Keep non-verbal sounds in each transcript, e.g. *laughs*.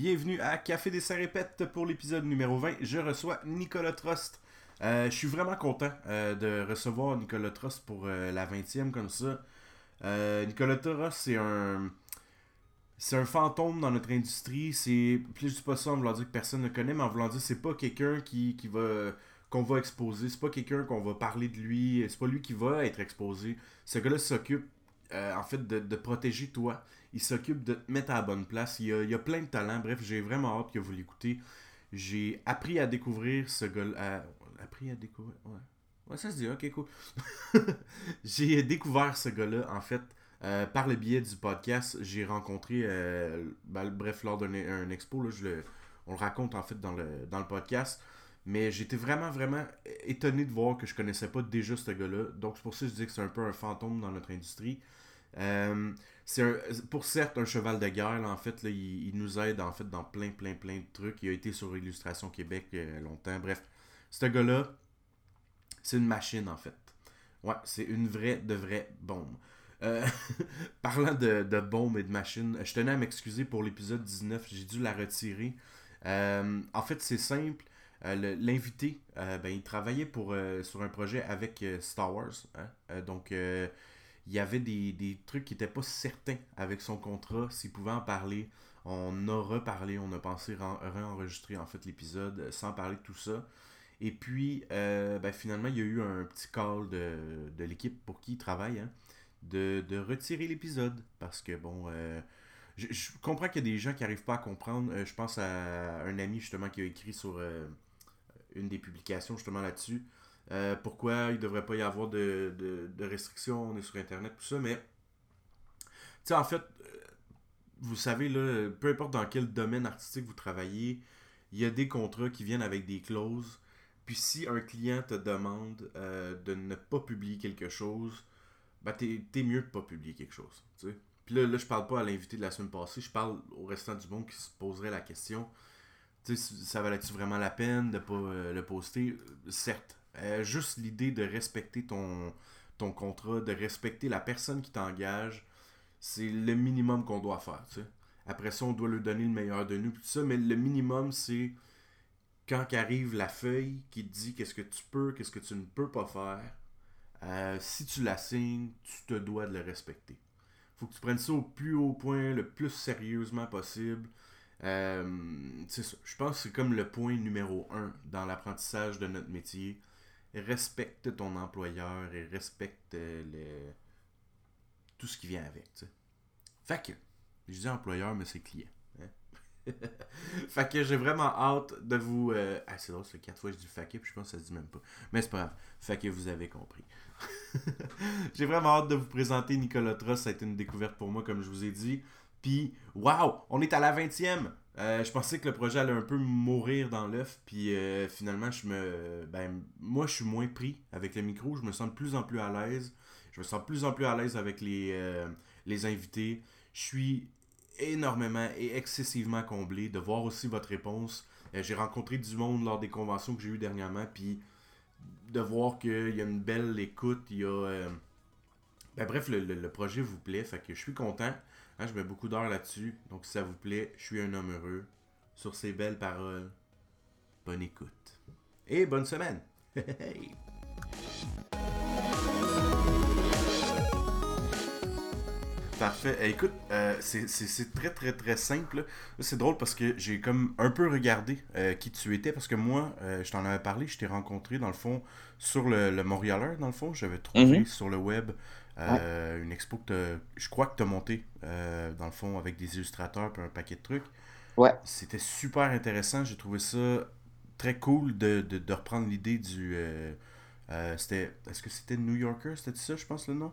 bienvenue à Café des Répète pour l'épisode numéro 20. Je reçois Nicolas Trost. Euh, je suis vraiment content euh, de recevoir Nicolas Trost pour euh, la 20e comme ça. Nicolas Trost, c'est un. C'est un fantôme dans notre industrie. C'est. Plus dis pas ça en voulant dire que personne ne connaît, mais en voulant dire c'est pas quelqu'un qui, qui va. qu'on va exposer. C'est pas quelqu'un qu'on va parler de lui. C'est pas lui qui va être exposé. Ce gars-là s'occupe en fait de, de protéger toi il s'occupe de te mettre à la bonne place. Il a, a plein de talents. Bref, j'ai vraiment hâte que vous l'écoutez. J'ai appris à découvrir ce gars Appris à découvrir. Ouais. Ouais, ça se dit, ok, cool. *laughs* j'ai découvert ce gars-là, en fait, euh, par le biais du podcast. J'ai rencontré, euh, ben, bref, lors d'un expo, là, on le raconte en fait dans le, dans le podcast. Mais j'étais vraiment, vraiment étonné de voir que je connaissais pas déjà ce gars-là. Donc, c'est pour ça que je dis que c'est un peu un fantôme dans notre industrie. Euh, c'est pour certes un cheval de guerre, en fait, là, il, nous aide en fait dans plein, plein, plein de trucs. Il a été sur Illustration Québec euh, longtemps. Bref, ce gars-là, c'est une machine en fait. Ouais, c'est une vraie, de vraie bombe. Euh, *laughs* parlant de, de bombe et de machine, je tenais à m'excuser pour l'épisode 19, j'ai dû la retirer. Euh, en fait, c'est simple. L'invité, ben, il travaillait pour, sur un projet avec Star Wars. Hein. donc, il y avait des, trucs qui n'étaient pas certains avec son contrat, s'il pouvait en parler. On a reparlé, on a pensé réenregistrer en fait l'épisode sans parler de tout ça. Et puis, euh, ben, finalement, il y a eu un petit call de, l'équipe pour qui il travaille, hein, de, retirer l'épisode. Parce que, bon, euh, je, comprends qu'il y a des gens qui n'arrivent pas à comprendre. Euh, je pense à un ami, justement, qui a écrit sur une des publications, justement, là-dessus. Euh, pourquoi il ne devrait pas y avoir de, restrictions, on est sur Internet, tout ça, mais, tu sais, en fait, euh, vous savez, là, peu importe dans quel domaine artistique vous travaillez, il y a des contrats qui viennent avec des clauses. Puis si un client te demande euh, de ne pas publier quelque chose, bah t'es, mieux de pas publier quelque chose. sais. Puis là, là, je parle pas à l'invité de la semaine passée, je parle au restant du monde qui se poserait la question. sais, ça valait-tu vraiment la peine de pas le poster? Certes. Euh, juste l'idée de respecter ton, ton contrat, de respecter la personne qui t'engage, c'est le minimum qu'on doit faire. Après ça, on doit lui donner le meilleur de nous, tout ça, mais le minimum, c'est quand arrive la feuille qui te dit qu'est-ce que tu peux, qu'est-ce que tu ne peux pas faire, euh, si tu la signes, tu te dois de le respecter. faut que tu prennes ça au plus haut point, le plus sérieusement possible. Euh, je pense que c'est comme le point numéro un dans l'apprentissage de notre métier respecte ton employeur et respecte euh, le... tout ce qui vient avec. sais. Fait que, je dis employeur, mais c'est client. Hein. *laughs* fait que j'ai vraiment hâte de vous. Euh, ah, c'est drôle, c'est quatre fois que je dis fait puis je pense que ça se dit même pas. Mais c'est pas grave. Fait que vous avez compris. *laughs* j'ai vraiment hâte de vous présenter Nicolas Tross. Ça a été une découverte pour moi, comme je vous ai dit. Puis, waouh, on est à la 20e. Euh, je pensais que le projet allait un peu mourir dans l'œuf, puis euh, finalement, je me, ben, moi, je suis moins pris avec le micro. Je me sens de plus en plus à l'aise. Je me sens de plus en plus à l'aise avec les, euh, les invités. Je suis énormément et excessivement comblé de voir aussi votre réponse. j'ai rencontré du monde lors des conventions que j'ai eues dernièrement, puis de voir qu'il y a une belle écoute. Il y a, ben, bref, le, le, projet vous plaît, fait que je suis content. Hein, je mets beaucoup d'heures là-dessus. Donc, si ça vous plaît, je suis un homme heureux. Sur ces belles paroles, bonne écoute. Et bonne semaine! Parfait. Eh, écoute, euh, c'est très très très simple. C'est drôle parce que j'ai comme un peu regardé euh, qui tu étais parce que moi, euh, je t'en avais parlé, je t'ai rencontré dans le fond sur le, le Montréalais, dans le fond. J'avais trouvé mhm. sur le web euh, une expo que je crois que tu as monté, euh, dans le fond, avec des illustrateurs et un paquet de trucs. Ouais. C'était super intéressant. J'ai trouvé ça très cool de, de, reprendre l'idée du. Euh, c'était Est-ce que c'était New Yorker? C'était ça, je pense, le nom?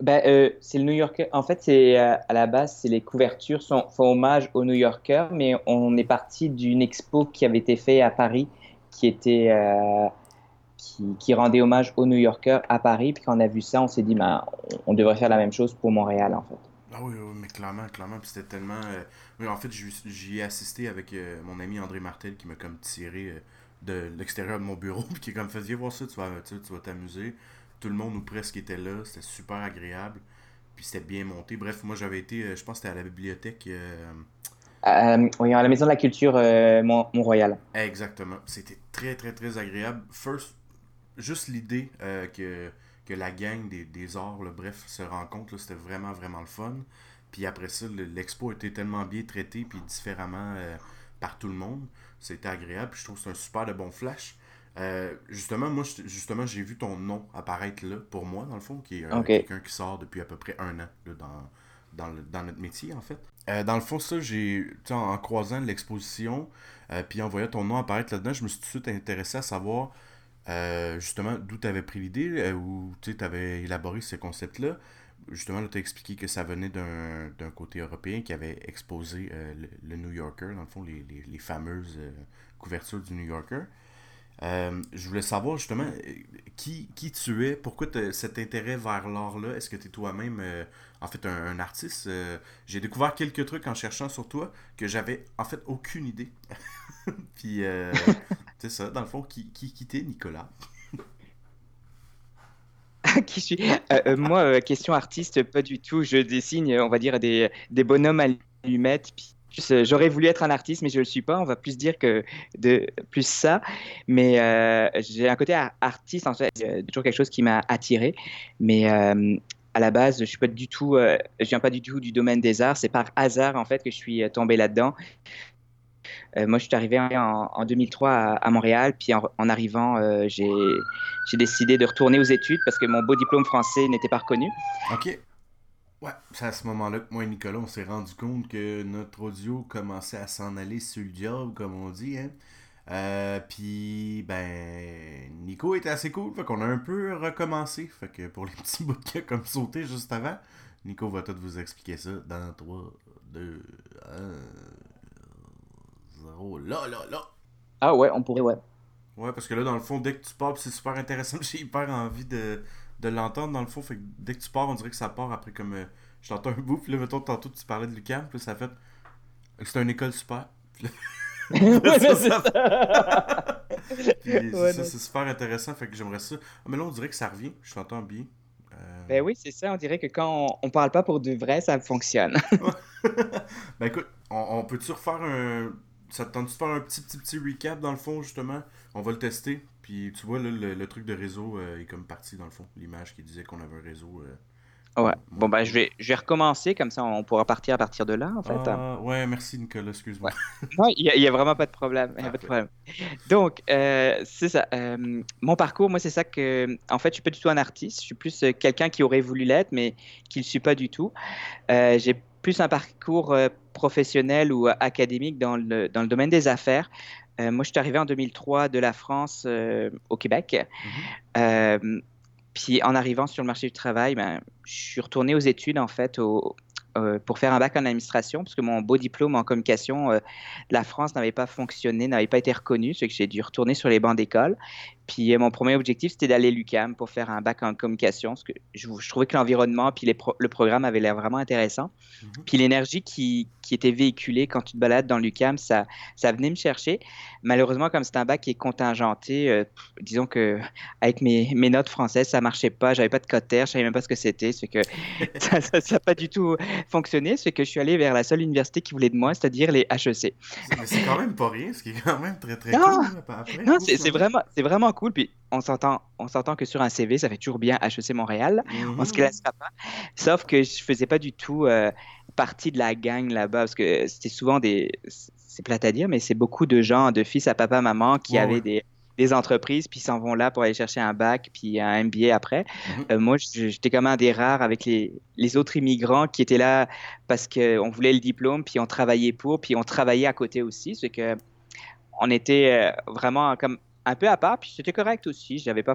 Ben, c'est le New Yorker. En fait, c'est à la base, c'est les couvertures sont, font hommage au New Yorker, mais on est parti d'une expo qui avait été faite à Paris, qui était qui, rendait hommage aux New Yorkers à Paris. Puis quand on a vu ça, on s'est dit, ben, on, devrait faire la même chose pour Montréal, en fait. Ah oui, oui mais clairement, clairement. Puis c'était tellement. Euh, en fait, j'y ai assisté avec euh, mon ami André Martel qui m'a comme tiré euh, de l'extérieur de mon bureau. *laughs* Puis qui est comme fait, viens voir ça, tu vas tu vas t'amuser. Tout le monde ou presque était là. C'était super agréable. Puis c'était bien monté. Bref, moi j'avais été, je pense que c'était à la bibliothèque. Euh, oui, à la Maison de la Culture Mont-Royal. Exactement. C'était très, très, très agréable. First, juste l'idée que, que la gang des, des arts, bref, se rencontre, c'était vraiment, vraiment le fun. Puis après ça, l'expo était tellement bien traité puis différemment par tout le monde. C'était agréable. Puis je trouve que c'est un super de bon flash. Euh, justement, moi, justement, j'ai vu ton nom apparaître là, pour moi, dans le fond, qui est euh, quelqu'un qui sort depuis à peu près un an dans, dans, dans notre métier, en fait. Euh, dans le fond, ça, j'ai, en, en croisant l'exposition, puis en voyant ton nom apparaître là-dedans, je me suis tout de suite intéressé à savoir, justement, d'où tu avais pris l'idée, ou tu avais élaboré ce concept-là? Justement, tu as expliqué que ça venait d'un côté européen qui avait exposé le, New Yorker, dans le fond, les, les, fameuses couvertures du New Yorker. Euh, je voulais savoir justement euh, qui, qui tu es, pourquoi cet intérêt vers l'art-là? Est-ce que tu es toi-même euh, en fait un, artiste? J'ai découvert quelques trucs en cherchant sur toi que j'avais en fait aucune idée. *laughs* *laughs* Puis c'est ça, dans le fond, qui, qui, Nicolas? *laughs* Qui suis? Moi, question artiste, pas du tout. Je dessine, on va dire, des, des bonhommes allumettes, puis euh, j'aurais voulu être un artiste, mais je ne le suis pas. On va plus dire que de plus ça. Mais euh, j'ai un côté artiste, en fait, toujours quelque chose qui m'a attiré. Mais euh, à la base, je suis pas du tout, je viens pas du tout du domaine des arts. C'est par hasard en fait que je suis tombé là-dedans. Moi, je suis arrivé en, 2003 à, Montréal, puis en, arrivant, j'ai décidé de retourner aux études parce que mon beau diplôme français n'était pas reconnu. Ok. Ouais, c'est à ce moment-là que moi et Nicolas, on s'est rendu compte que notre audio commençait à s'en aller sur le job, comme on dit. Hein. Euh, puis, ben, Nico était assez cool, fait qu'on a un peu recommencé. Fait que pour les *laughs* petits bouts de comme sauté juste avant, Nico va tout vous expliquer ça dans 3, 2, 1, 0. Là, là, là. Ah ouais, on pourrait, ouais. Ouais, parce que là, dans le fond, dès que tu pars, c'est super intéressant. *laughs* J'ai hyper envie de, de l'entendre dans le fond. Fait que dès que tu pars, on dirait que ça part après comme. Euh, je t'entends un bout, puis là, mettons, tantôt, tu parlais de Lucam, puis ça fait. C'est une école super. *laughs* *laughs* c'est ça. c'est super intéressant, fait que j'aimerais ça. Ah, mais là, on dirait que ça revient, je t'entends bien. Euh, ben oui, c'est ça, on dirait que quand on, parle pas pour de vrai, ça fonctionne. ben écoute, on, peut-tu refaire un. Ça te tente de faire un petit, petit, petit recap dans le fond, justement? On va le tester, puis tu vois, là, le, truc de réseau euh, est comme parti dans le fond. L'image qui disait qu'on avait un réseau. Euh, ouais. Bon, ben, je vais, je vais recommencer, comme ça on pourra partir à partir de là, en fait. Ah, ouais, merci Nicolas, excuse-moi. non, il n'y a, vraiment pas de problème. Y a pas de problème. Donc, euh, c'est ça. mon parcours, moi, c'est ça que. En fait, je suis pas du tout un artiste. Je suis plus quelqu'un qui aurait voulu l'être, mais qui ne le suis pas du tout. J'ai plus un parcours professionnel ou académique dans le, dans le domaine des affaires. Euh, moi, je suis arrivé en 2003 de la France euh, au Québec. Mhm. Euh, puis en arrivant sur le marché du travail, ben, je suis retourné aux études en fait au, euh, pour faire un bac en administration, parce que mon beau diplôme en communication euh, de la France n'avait pas fonctionné, n'avait pas été reconnu, ce que j'ai dû retourner sur les bancs d'école. Puis euh, mon premier objectif, c'était d'aller à l'UCAM pour faire un bac en communication, parce que je, trouvais que l'environnement puis le programme avait l'air vraiment intéressant. Mhm. Puis l'énergie qui, qui, était véhiculée quand tu te balades dans l'UCAM, ça, ça venait me chercher. Malheureusement, comme c'est un bac qui est contingenté, disons que avec mes, mes, notes françaises, ça marchait pas, j'avais pas de cotère, je savais même pas ce que c'était, que *laughs* ça n'a pas du tout fonctionner, c'est que je suis allé vers la seule université qui voulait de moi, c'est-à-dire les HEC. C'est quand même pas rien, ce qui est quand même très très cool. non, c'est vraiment, vraiment cool. Puis on s'entend, on s'entend que sur un CV, ça fait toujours bien HEC Montréal. On se mhm. classera pas. Sauf que je faisais pas du tout euh, partie de la gang là-bas parce que c'était souvent des, c'est plate à dire, mais c'est beaucoup de gens, de fils à papa, maman qui avaient des des entreprises, puis s'en vont là pour aller chercher un bac, puis un MBA après. Mhm. Euh, moi, j'étais comme un des rares avec les, les autres immigrants qui étaient là parce qu'on voulait le diplôme, puis on travaillait pour, puis on travaillait à côté aussi. C'est que on était euh, vraiment comme un peu à part, puis c'était correct aussi. J'avais pas.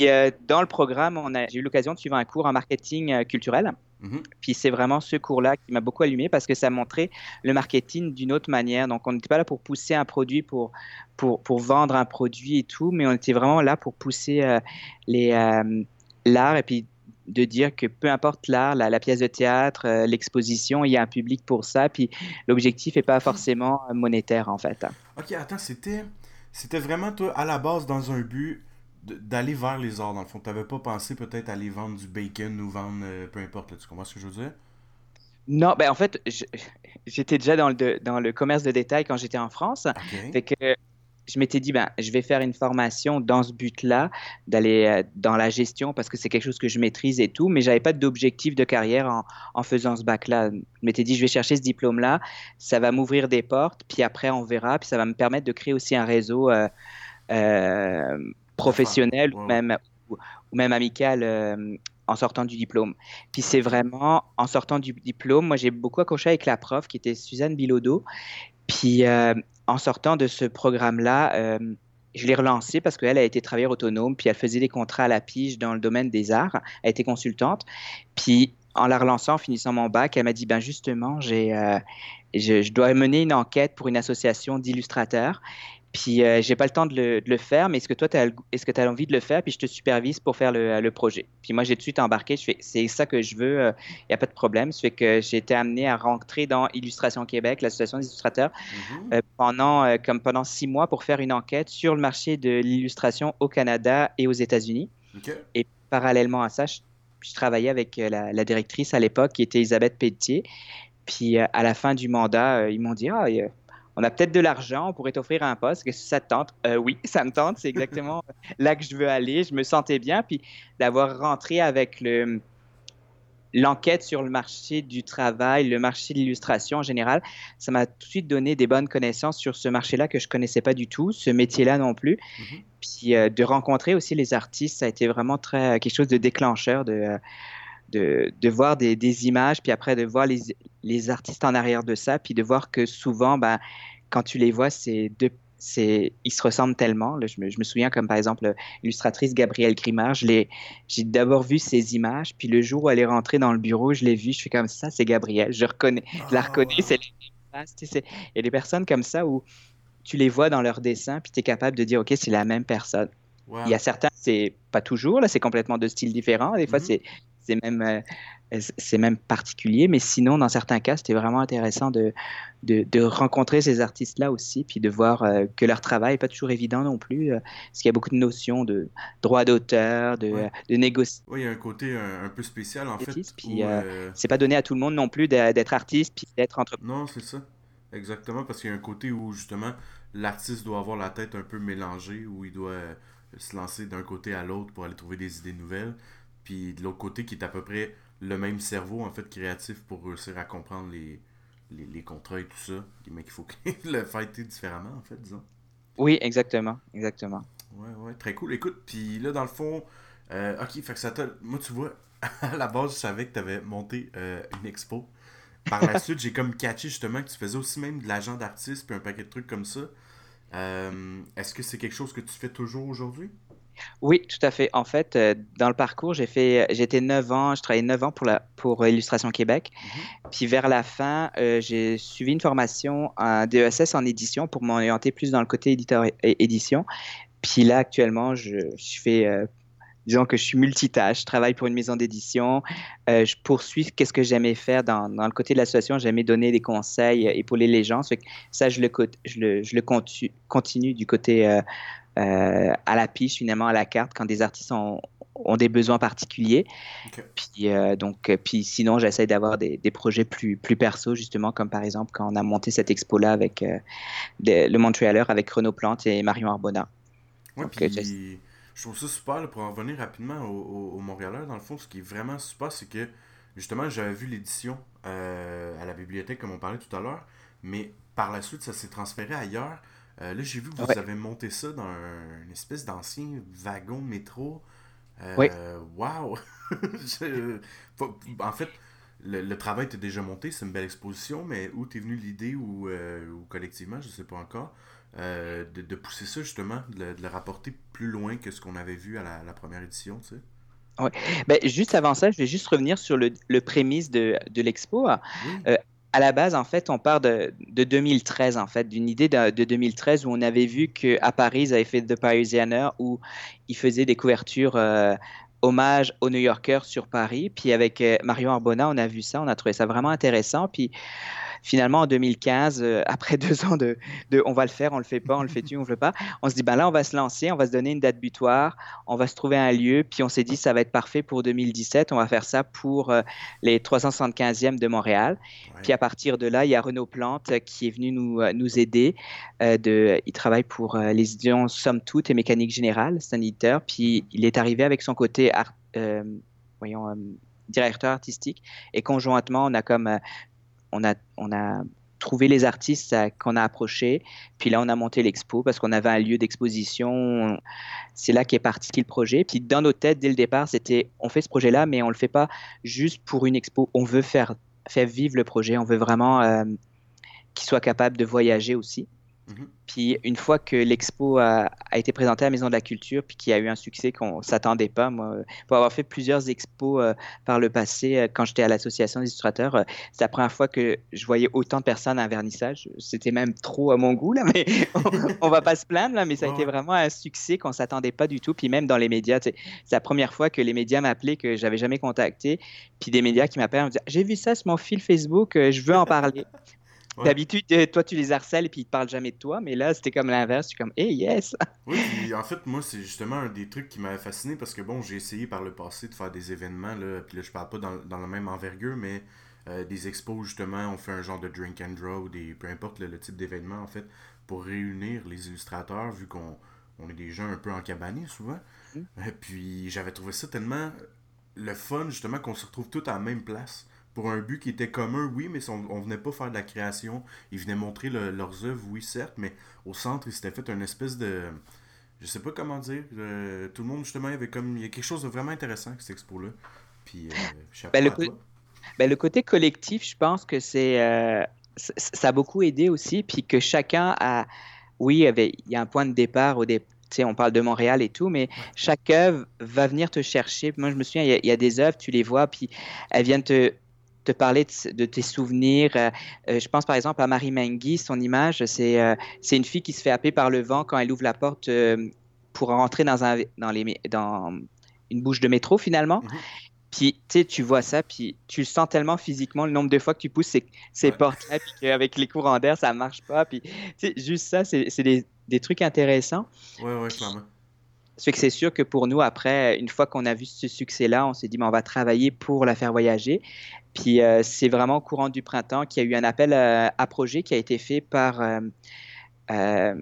Euh, dans le programme, j'ai eu l'occasion de suivre un cours en marketing culturel. Mhm. Puis c'est vraiment ce cours-là qui m'a beaucoup allumé parce que ça montrait le marketing d'une autre manière. Donc on n'était pas là pour pousser un produit, pour, pour, pour, vendre un produit et tout, mais on était vraiment là pour pousser euh, les euh, l'art et puis de dire que peu importe l'art, la, pièce de théâtre, euh, l'exposition, il y a un public pour ça, puis l'objectif n'est pas forcément monétaire en fait. Ok, attends, c'était, c'était vraiment toi à la base dans un but d'aller vers les arts, dans le fond. Tu n'avais pas pensé peut-être aller vendre du bacon ou vendre euh, peu importe, tu comprends ce que je veux dire? Non, ben en fait, j'étais déjà dans le, dans le commerce de détail quand j'étais en France. Fait que je m'étais dit, ben, je vais faire une formation dans ce but-là, d'aller euh, dans la gestion parce que c'est quelque chose que je maîtrise et tout, mais j'avais pas d'objectif de carrière en, en faisant ce bac-là. Je m'étais dit, je vais chercher ce diplôme-là, ça va m'ouvrir des portes, puis après on verra, puis ça va me permettre de créer aussi un réseau euh, euh, professionnel ou même ou, même amical en sortant du diplôme. Puis c'est vraiment en sortant du diplôme, moi j'ai beaucoup accroché avec la prof qui était Suzanne Bilodeau. Puis en sortant de ce programme-là, euh, je l'ai relancée parce qu'elle a été travailleuse autonome, puis elle faisait des contrats à la pige dans le domaine des arts. Elle était consultante. Puis en la relançant, en finissant mon bac, elle m'a dit ben justement, j'ai, euh, je, dois mener une enquête pour une association d'illustrateurs. Puis euh, j'ai pas le temps de le, faire, mais est-ce que toi, est-ce que tu as envie de le faire? Puis je te supervise pour faire le, projet. Puis moi, j'ai tout de suite embarqué. Je fais, c'est ça que je veux, il euh, n'y a pas de problème. Fait que j'ai été amené à rentrer dans Illustration Québec, l'association d'illustrateurs, mm-hmm. euh, pendant, comme pendant six mois pour faire une enquête sur le marché de l'illustration au Canada et aux États-Unis. Et parallèlement à ça, je, travaillais avec la, la, directrice à l'époque qui était Elisabeth Pelletier. Puis à la fin du mandat, ils m'ont dit Ah, on a peut-être de l'argent, on pourrait t'offrir un poste. Que ça te tente? Euh, oui, *laughs* ça me tente. C'est exactement *laughs* là que je veux aller. Je me sentais bien. Puis d'avoir rentré avec le, l'enquête sur le marché du travail, le marché de l'illustration en général, ça m'a tout de suite donné des bonnes connaissances sur ce marché-là que je connaissais pas du tout, ce métier-là non plus. Mm-hmm. Puis euh, de rencontrer aussi les artistes, ça a été vraiment très quelque chose de déclencheur de de, de voir des, des, images, puis après de voir les, les, artistes en arrière de ça, puis de voir que souvent, ben, quand tu les vois, c'est c'est, ils se ressemblent tellement. je, me, je, me, souviens comme par exemple l'illustratrice Gabrielle Grimard, j'ai d'abord vu ces images, puis le jour où elle est rentrée dans le bureau, je l'ai vue, je fais comme ça, c'est Gabrielle, je reconnais, je la ah, reconnais, c'est Il y a des personnes comme ça où tu les vois dans leur dessin, puis tu es capable de dire, OK, c'est la même personne. Il y a certains, c'est pas toujours, là, c'est complètement de styles différents. Des fois, mm-hmm. c'est c'est même, euh, c'est même particulier. Mais sinon, dans certains cas, c'était vraiment intéressant de, de, rencontrer ces artistes-là aussi, puis de voir euh, que leur travail n'est pas toujours évident non plus, euh, parce qu'il y a beaucoup de notions de droit d'auteur, de, de négociation. Oui, il y a un côté un, peu spécial, en fait. Puis c'est pas donné à tout le monde non plus d'être artiste, puis d'être entrepreneur. Non, c'est ça. Exactement, parce qu'il y a un côté où, justement, l'artiste doit avoir la tête un peu mélangée, où il doit se lancer d'un côté à l'autre pour aller trouver des idées nouvelles puis de l'autre côté qui est à peu près le même cerveau en fait créatif pour réussir à comprendre les, les, contrats et tout ça. Mais qu'il faut *laughs* le fighter différemment en fait, disons. Oui, exactement, exactement. Ouais, ouais, très cool. Écoute, puis là dans le fond, euh, ok, fait que ça t'a. Moi tu vois, *laughs* à la base je savais que tu avais monté euh, une expo. Par la *laughs* suite, j'ai comme catché justement que tu faisais aussi même de l'agent d'artiste puis un paquet de trucs comme ça. Euh, est-ce que c'est quelque chose que tu fais toujours aujourd'hui? Oui, tout à fait. En fait, euh, dans le parcours, j'ai fait, j'étais 9 ans, je travaillais 9 ans pour, la, pour Illustration Québec. Mhm. Puis vers la fin, euh, j'ai suivi une formation en DESS en édition pour m'orienter plus dans le côté éditeur et édition. Puis là, actuellement, je, je fais, euh, disons que je suis multitâche, je travaille pour une maison d'édition, je poursuis qu'est-ce que j'aimais faire dans, dans, le côté de l'association, j'aimais donner des conseils, épauler les gens. Ça, je le, je le, je le continue, continue du côté euh, à la piste, finalement, à la carte, quand des artistes ont, ont des besoins particuliers. Puis, euh, donc, puis sinon, j'essaie d'avoir des, des, projets plus, plus perso, justement, comme par exemple quand on a monté cette expo-là avec euh, le Montrealer, avec Renaud Plante et Marion Arbona. Ouais, puis, je trouve ça super, pour en revenir rapidement au, au, Montréalais, dans le fond, ce qui est vraiment super, c'est que, justement, j'avais vu l'édition à la bibliothèque, comme on parlait tout à l'heure, mais par la suite, ça s'est transféré ailleurs. Euh, là, j'ai vu que vous avez monté ça dans une espèce d'ancien wagon métro. Euh, oui. Waouh! *laughs* en fait, le, travail était déjà monté, c'est une belle exposition, mais où t'es venu l'idée ou, euh, ou, collectivement, je sais pas encore, de, de, pousser ça justement, de, le rapporter plus loin que ce qu'on avait vu à la, première édition, tu sais? Oui. Ben, juste avant ça, je vais juste revenir sur le, le prémisse de, de l'expo. Oui à la base, en fait, on part de, 2013, en fait, d'une idée de, 2013 où on avait vu qu'à Paris, ils avaient fait The Parisianer où ils faisaient des couvertures euh, hommage aux New Yorkers sur Paris. Puis avec euh, Marion Arbona, on a vu ça, on a trouvé ça vraiment intéressant. Puis finalement, en 2015, euh, après *laughs* deux ans de, de, on va le faire, on le fait pas, on le fait-tu, on le fait pas, on se dit, ben là, on va se lancer, on va se donner une date butoir, on va se trouver un lieu, puis on s'est dit, ça va être parfait pour 2017, on va faire ça pour euh, les 375e de Montréal. Puis à partir de là, il y a Renaud Plante qui est venu nous, nous aider. de, il travaille pour les éditions Somme Toute et Mécanique Générale, c'est un éditeur, puis il est arrivé avec son côté art, voyons, directeur artistique. Et conjointement, on a comme euh, on a, on a trouvé les artistes qu'on a approchés. Puis là, on a monté l'expo parce qu'on avait un lieu d'exposition. C'est là qu'est parti le projet. Puis dans nos têtes, dès le départ, c'était on fait ce projet-là, mais on le fait pas juste pour une expo. On veut faire, faire vivre le projet. On veut vraiment euh, qu'il soit capable de voyager aussi. Mhm. Puis une fois que l'expo a, été présentée à la Maison de la Culture, puis qu'il y a eu un succès qu'on s'attendait pas, moi, pour avoir fait plusieurs expos euh, par le passé, euh, quand j'étais à l'association des illustrateurs, euh, c'est la première fois que je voyais autant de personnes à un vernissage. C'était même trop à mon goût là, *laughs* mais on, va pas se plaindre là, mais ça a été vraiment un succès qu'on s'attendait pas du tout. Puis même dans les médias, c'est la première fois que les médias m'appelaient que j'avais jamais contacté, puis des médias qui m'appellent en me disant j'ai vu ça sur mon fil Facebook, je veux en parler. D'habitude, euh, toi, tu les harcèles et puis ils te parlent jamais de toi, mais là, c'était comme l'inverse. Tu es comme, hey, yes! *laughs* oui, en fait, moi, c'est justement un des trucs qui m'avait fasciné parce que, bon, j'ai essayé par le passé de faire des événements, là, puis là, je parle pas dans, dans la même envergure, mais euh, des expos, justement, on fait un genre de drink and draw ou des, peu importe le, type d'événement, en fait, pour réunir les illustrateurs, vu qu'on on est des gens un peu encabannés souvent. et mm. Puis j'avais trouvé ça tellement le fun, justement, qu'on se retrouve tous à la même place pour un but qui était commun, oui, mais on, on venait pas faire de la création. Ils venaient montrer leurs œuvres, oui, certes, mais au centre, ils s'étaient fait une espèce de. Je sais pas comment dire. Euh, tout le monde, justement, il y avait comme. Il y a quelque chose de vraiment intéressant avec cette expo-là. Puis, euh, ben, le, ben, le, côté collectif, je pense que c'est. Euh, ça a beaucoup aidé aussi, puis que chacun a. Oui, il y, avait, il y a un point de départ au départ sais, on parle de Montréal et tout, mais chaque œuvre va venir te chercher. Moi, je me souviens, il y, a, des œuvres, tu les vois, puis elles viennent te, te parler de, tes souvenirs. Euh, euh, je pense par exemple à Marie Mengui, son image, c'est euh, une fille qui se fait happer par le vent quand elle ouvre la porte pour rentrer dans, un, dans, les, dans une bouche de métro finalement. Mhm. Puis, tu tu vois ça, puis tu le sens tellement physiquement, le nombre de fois que tu pousses ces, ces portes-là, puis qu'avec les courants d'air, ça marche pas. Puis, tu juste ça, c'est des, des, trucs intéressants. Ouais, ouais, clairement. Ça que c'est sûr que pour nous, après, une fois qu'on a vu ce succès-là, on s'est dit, mais on va travailler pour la faire voyager. Puis euh, c'est vraiment au courant du printemps qu'il y a eu un appel euh, à, projet qui a été fait par euh,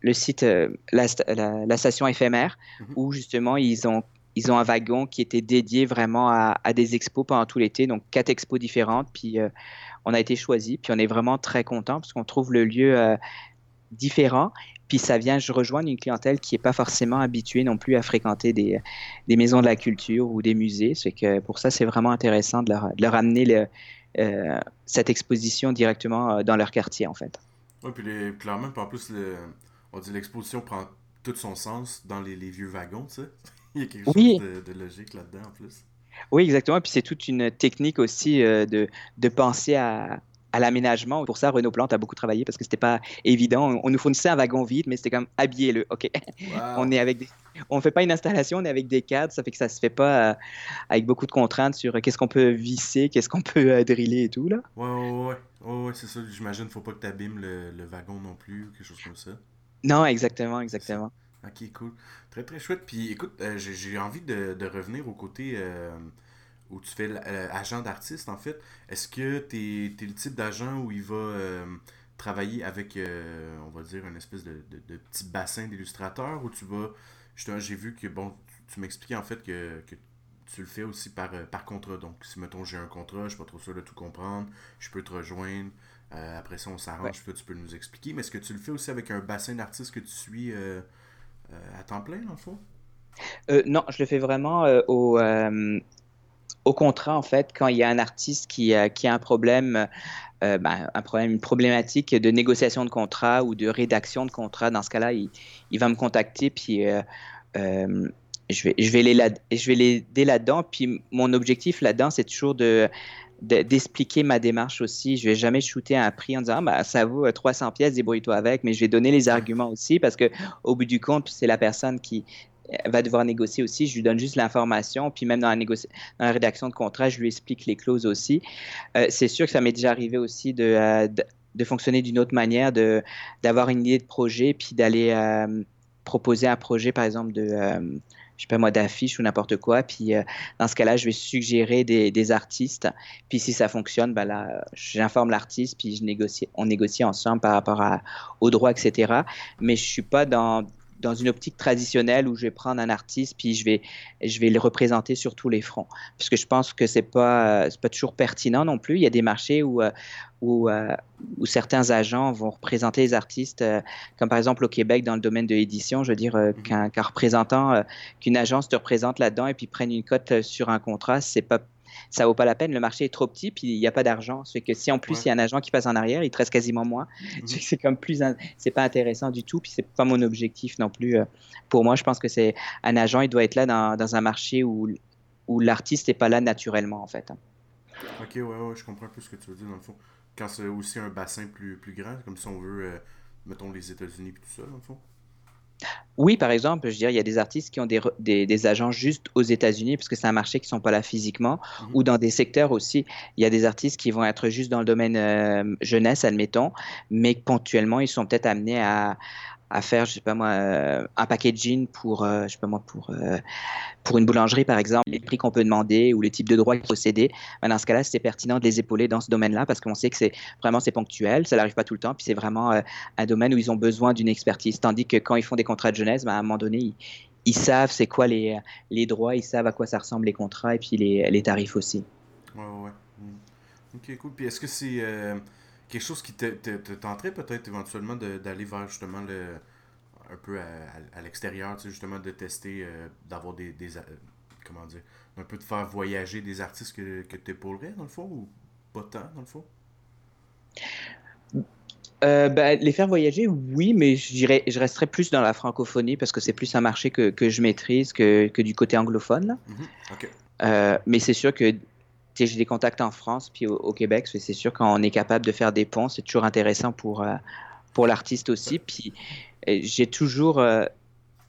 le site, la, station éphémère, mhm. où justement ils ont, ils ont un wagon qui était dédié vraiment à, à des expos pendant tout l'été, donc quatre expos différentes. Puis on a été choisi, puis on est vraiment très content parce qu'on trouve le lieu différent puis ça vient je rejoindre une clientèle qui n'est pas forcément habituée non plus à fréquenter des, des, maisons de la culture ou des musées. C'est que pour ça, c'est vraiment intéressant de leur, de leur amener le, euh, cette exposition directement euh, dans leur quartier, en fait. Oui, puis les, clairement, en plus, on dit l'exposition prend tout son sens dans les, les vieux wagons, tu sais. *laughs* Il y a quelque chose de, de logique là-dedans, en plus. Oui, exactement. Puis c'est toute une technique aussi euh, de, de penser à, à l'aménagement. Pour ça, Renault Plante a beaucoup travaillé parce que c'était pas évident. On, nous fournissait un wagon vide, mais c'était comme habillez-le. OK? on est avec on fait pas une installation, on est avec des cadres. Ça fait que ça se fait pas euh, avec beaucoup de contraintes sur euh, qu'est-ce qu'on peut visser, qu'est-ce qu'on peut euh, driller et tout. Là. Ouais, ouais, ouais. ouais, c'est ça. J'imagine faut pas que tu abîmes le, le, wagon non plus, quelque chose comme ça. Non, exactement, exactement. Ok, cool. Très, très chouette. Puis écoute, j'ai envie de, de, revenir au côté où tu fais euh, agent d'artiste, en fait, est-ce que tu es, le type d'agent où il va euh, travailler avec, euh, on va dire, une espèce de, de, petit bassin d'illustrateurs, ou tu vas, justement, j'ai vu que, bon, tu, m'expliquais en fait que, que, tu le fais aussi par, par contrat. Donc, si, mettons, j'ai un contrat, je suis pas trop sûr de tout comprendre, je peux te rejoindre, après ça, on s'arrange, tu peux nous expliquer, mais est-ce que tu le fais aussi avec un bassin d'artistes que tu suis à temps plein, dans le fond? non, je le fais vraiment au, au contrat, en fait, quand il y a un artiste qui, euh, qui a un problème, euh, ben, un problème, une problématique de négociation de contrat ou de rédaction de contrat, dans ce cas-là, il, va me contacter, puis euh, je vais, je vais l'aider là-dedans. Puis mon objectif là-dedans, c'est toujours de d'expliquer ma démarche aussi. Je vais jamais shooter un prix en disant ah, bah, ça vaut 300 pièces, débrouille-toi avec, mais je vais donner les arguments aussi parce que au bout du compte, c'est la personne qui elle va devoir négocier aussi. Je lui donne juste l'information, puis même dans la, dans la rédaction de contrat, je lui explique les clauses aussi. Euh, c'est sûr que ça m'est déjà arrivé aussi de, euh, de, fonctionner d'une autre manière, d'avoir une idée de projet, puis d'aller euh, proposer un projet, par exemple, de je sais pas moi, d'affiches ou n'importe quoi. Puis dans ce cas-là, je vais suggérer des, des, artistes. Puis si ça fonctionne, ben là, j'informe l'artiste, puis je négocie, on négocie ensemble par rapport à, aux droits, etc. Mais je suis pas dans dans une optique traditionnelle où je vais prendre un artiste puis je vais, je vais le représenter sur tous les fronts. Parce que je pense que c'est pas, pas toujours pertinent non plus. Il y a des marchés où, euh, où, euh, où certains agents vont représenter les artistes, euh, comme par exemple au Québec dans le domaine de l'édition. Je veux dire mhm. qu'un représentant, qu'une agence te représente là-dedans et puis prenne une cote sur un contrat, c'est pas ça vaut pas la peine. Le marché est trop petit, puis il n'y a pas d'argent. C'est que si en plus il y a un agent qui passe en arrière, il te reste quasiment moins. Mhm. *laughs* C'est comme plus, c'est pas intéressant du tout, puis c'est pas mon objectif non plus. Euh. Pour moi, je pense que c'est un agent, il doit être là dans, un marché où, où l'artiste n'est pas là naturellement en fait. Ok, ouais, ouais, je comprends peu ce que tu veux dire dans le fond. Quand c'est aussi un bassin plus, plus grand, comme si on veut, euh, mettons les États-Unis et tout ça, dans le fond. Oui, par exemple, je dirais, il y a des artistes qui ont des, des, agents juste aux États-Unis parce que c'est un marché qui ne sont pas là physiquement, mhm. ou dans des secteurs aussi. Il y a des artistes qui vont être juste dans le domaine euh, jeunesse, admettons, mais ponctuellement, ils sont peut-être amenés à, à faire, je sais pas moi, euh, un packaging pour, euh, je sais pas moi, pour, euh, pour une boulangerie par exemple, les prix qu'on peut demander ou les types de droits posséder, ben, dans ce cas-là, c'est pertinent de les épauler dans ce domaine-là parce qu'on sait que c'est vraiment c'est ponctuel, ça n'arrive pas tout le temps, puis c'est vraiment un domaine où ils ont besoin d'une expertise. Tandis que quand ils font des contrats de jeunesse, ben, à un moment donné, ils, savent c'est quoi les, les droits, ils savent à quoi ça ressemble les contrats et puis les, les tarifs aussi. Ouais, ouais, ouais. Mm. Ok, cool. Puis est-ce que c'est quelque chose qui te, tenterait peut-être éventuellement d'aller vers justement le un peu à, l'extérieur, tu sais, justement de tester, euh, d'avoir des, des, euh, comment dire, un peu de faire voyager des artistes que, que tu épaulerais dans le fond ou pas tant dans le fond? Euh, ben, les faire voyager, oui, mais je, resterai plus dans la francophonie parce que c'est plus un marché que, que je maîtrise que, que, du côté anglophone. Là. Mm-hmm. mais c'est sûr que j'ai des contacts en France puis au, Québec. C'est sûr qu'on est capable de faire des ponts, c'est toujours intéressant pour, euh, pour l'artiste aussi. Puis euh, j'ai toujours, euh,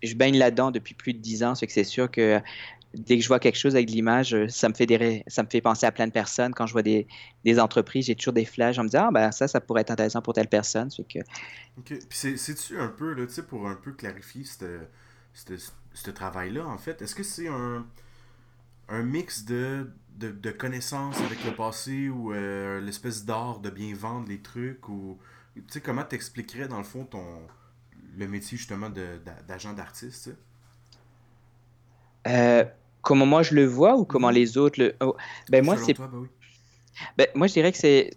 je baigne là-dedans depuis plus de dix ans, c'est sûr que dès que je vois quelque chose avec l'image, ça me fait des, ça me fait penser à plein de personnes. Quand je vois des, des entreprises, j'ai toujours des flashs en me disant ah ben ça, ça pourrait être intéressant pour telle personne. C'est que. Ok. Puis c'est-tu un peu là, tu sais, pour un peu clarifier ce travail-là en fait, est-ce que c'est un un mix de de, connaissances avec le passé ou euh, l'espèce d'art de bien vendre les trucs ou tu sais comment t'expliquerais dans le fond ton le métier justement d'agent d'artiste euh, comment moi je le vois ou comment mhm. les autres le oh, ben moi c'est ben ben, moi je dirais que c'est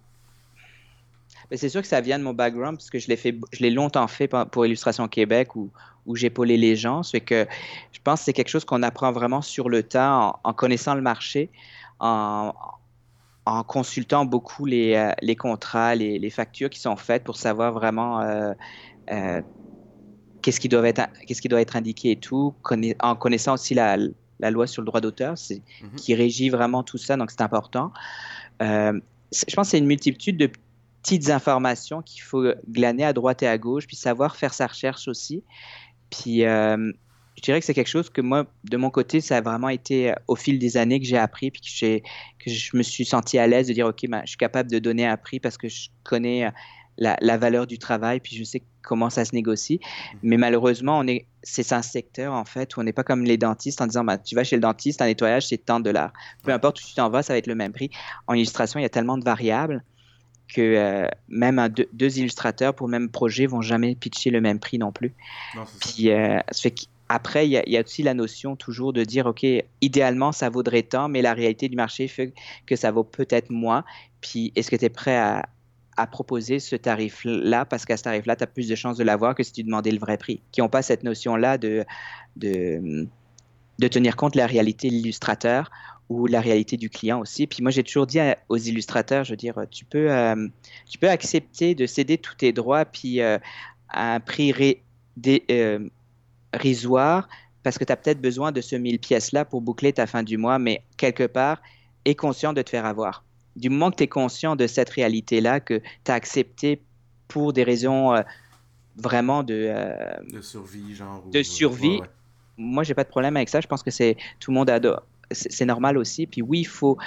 ben, c'est sûr que ça vient de mon background parce que je l'ai fait je l'ai longtemps fait pour Illustration Québec où où j'épaulais les gens. C'est que je pense que c'est quelque chose qu'on apprend vraiment sur le temps en connaissant le marché en, consultant beaucoup les, euh, les contrats, les, les, factures qui sont faites pour savoir vraiment euh, euh, qu'est-ce qui, doit être, qu'est-ce qui doit être indiqué et tout, en connaissant aussi la, la loi sur le droit d'auteur c'est, mhm. qui régit vraiment tout ça, donc c'est important. je pense que c'est une multitude de petites informations qu'il faut glaner à droite et à gauche, puis savoir faire sa recherche aussi. Puis je dirais que c'est quelque chose que moi, de mon côté, ça a vraiment été euh, au fil des années que j'ai appris, puis que, que je me suis senti à l'aise de dire, OK, ben, je suis capable de donner un prix parce que je connais euh, la, valeur du travail, puis je sais comment ça se négocie. Mais malheureusement, on est, c'est un secteur, en fait, où on n'est pas comme les dentistes en disant, ben, tu vas chez le dentiste, un nettoyage, c'est tant de dollars. Peu importe où tu t'en vas, ça va être le même prix. En illustration, il y a tellement de variables que euh, même deux, illustrateurs pour le même projet vont jamais pitcher le même prix non plus. Puis, ça fait après, il y, a aussi la notion toujours de dire, OK, idéalement, ça vaudrait tant, mais la réalité du marché fait que ça vaut peut-être moins. Puis, est-ce que tu es prêt à, proposer ce tarif-là? Parce qu'à ce tarif-là, tu as plus de chances de l'avoir que si tu demandais le vrai prix, qui n'ont pas cette notion-là de, de, tenir compte de la réalité de l'illustrateur ou la réalité du client aussi. Puis moi, j'ai toujours dit aux illustrateurs, je veux dire, tu peux, euh, tu peux accepter de céder tous tes droits, puis euh, à un prix ré, euh, risoire parce que tu as peut-être besoin de ce 1000 pièces-là pour boucler ta fin du mois, mais quelque part, est conscient de te faire avoir. Du moment que tu es conscient de cette réalité-là, que tu as accepté pour des raisons euh, vraiment de, de survie, genre. De survie. moi, j'ai pas de problème avec ça. Je pense que c'est tout le monde adore. C'est normal aussi. Puis oui, il faut,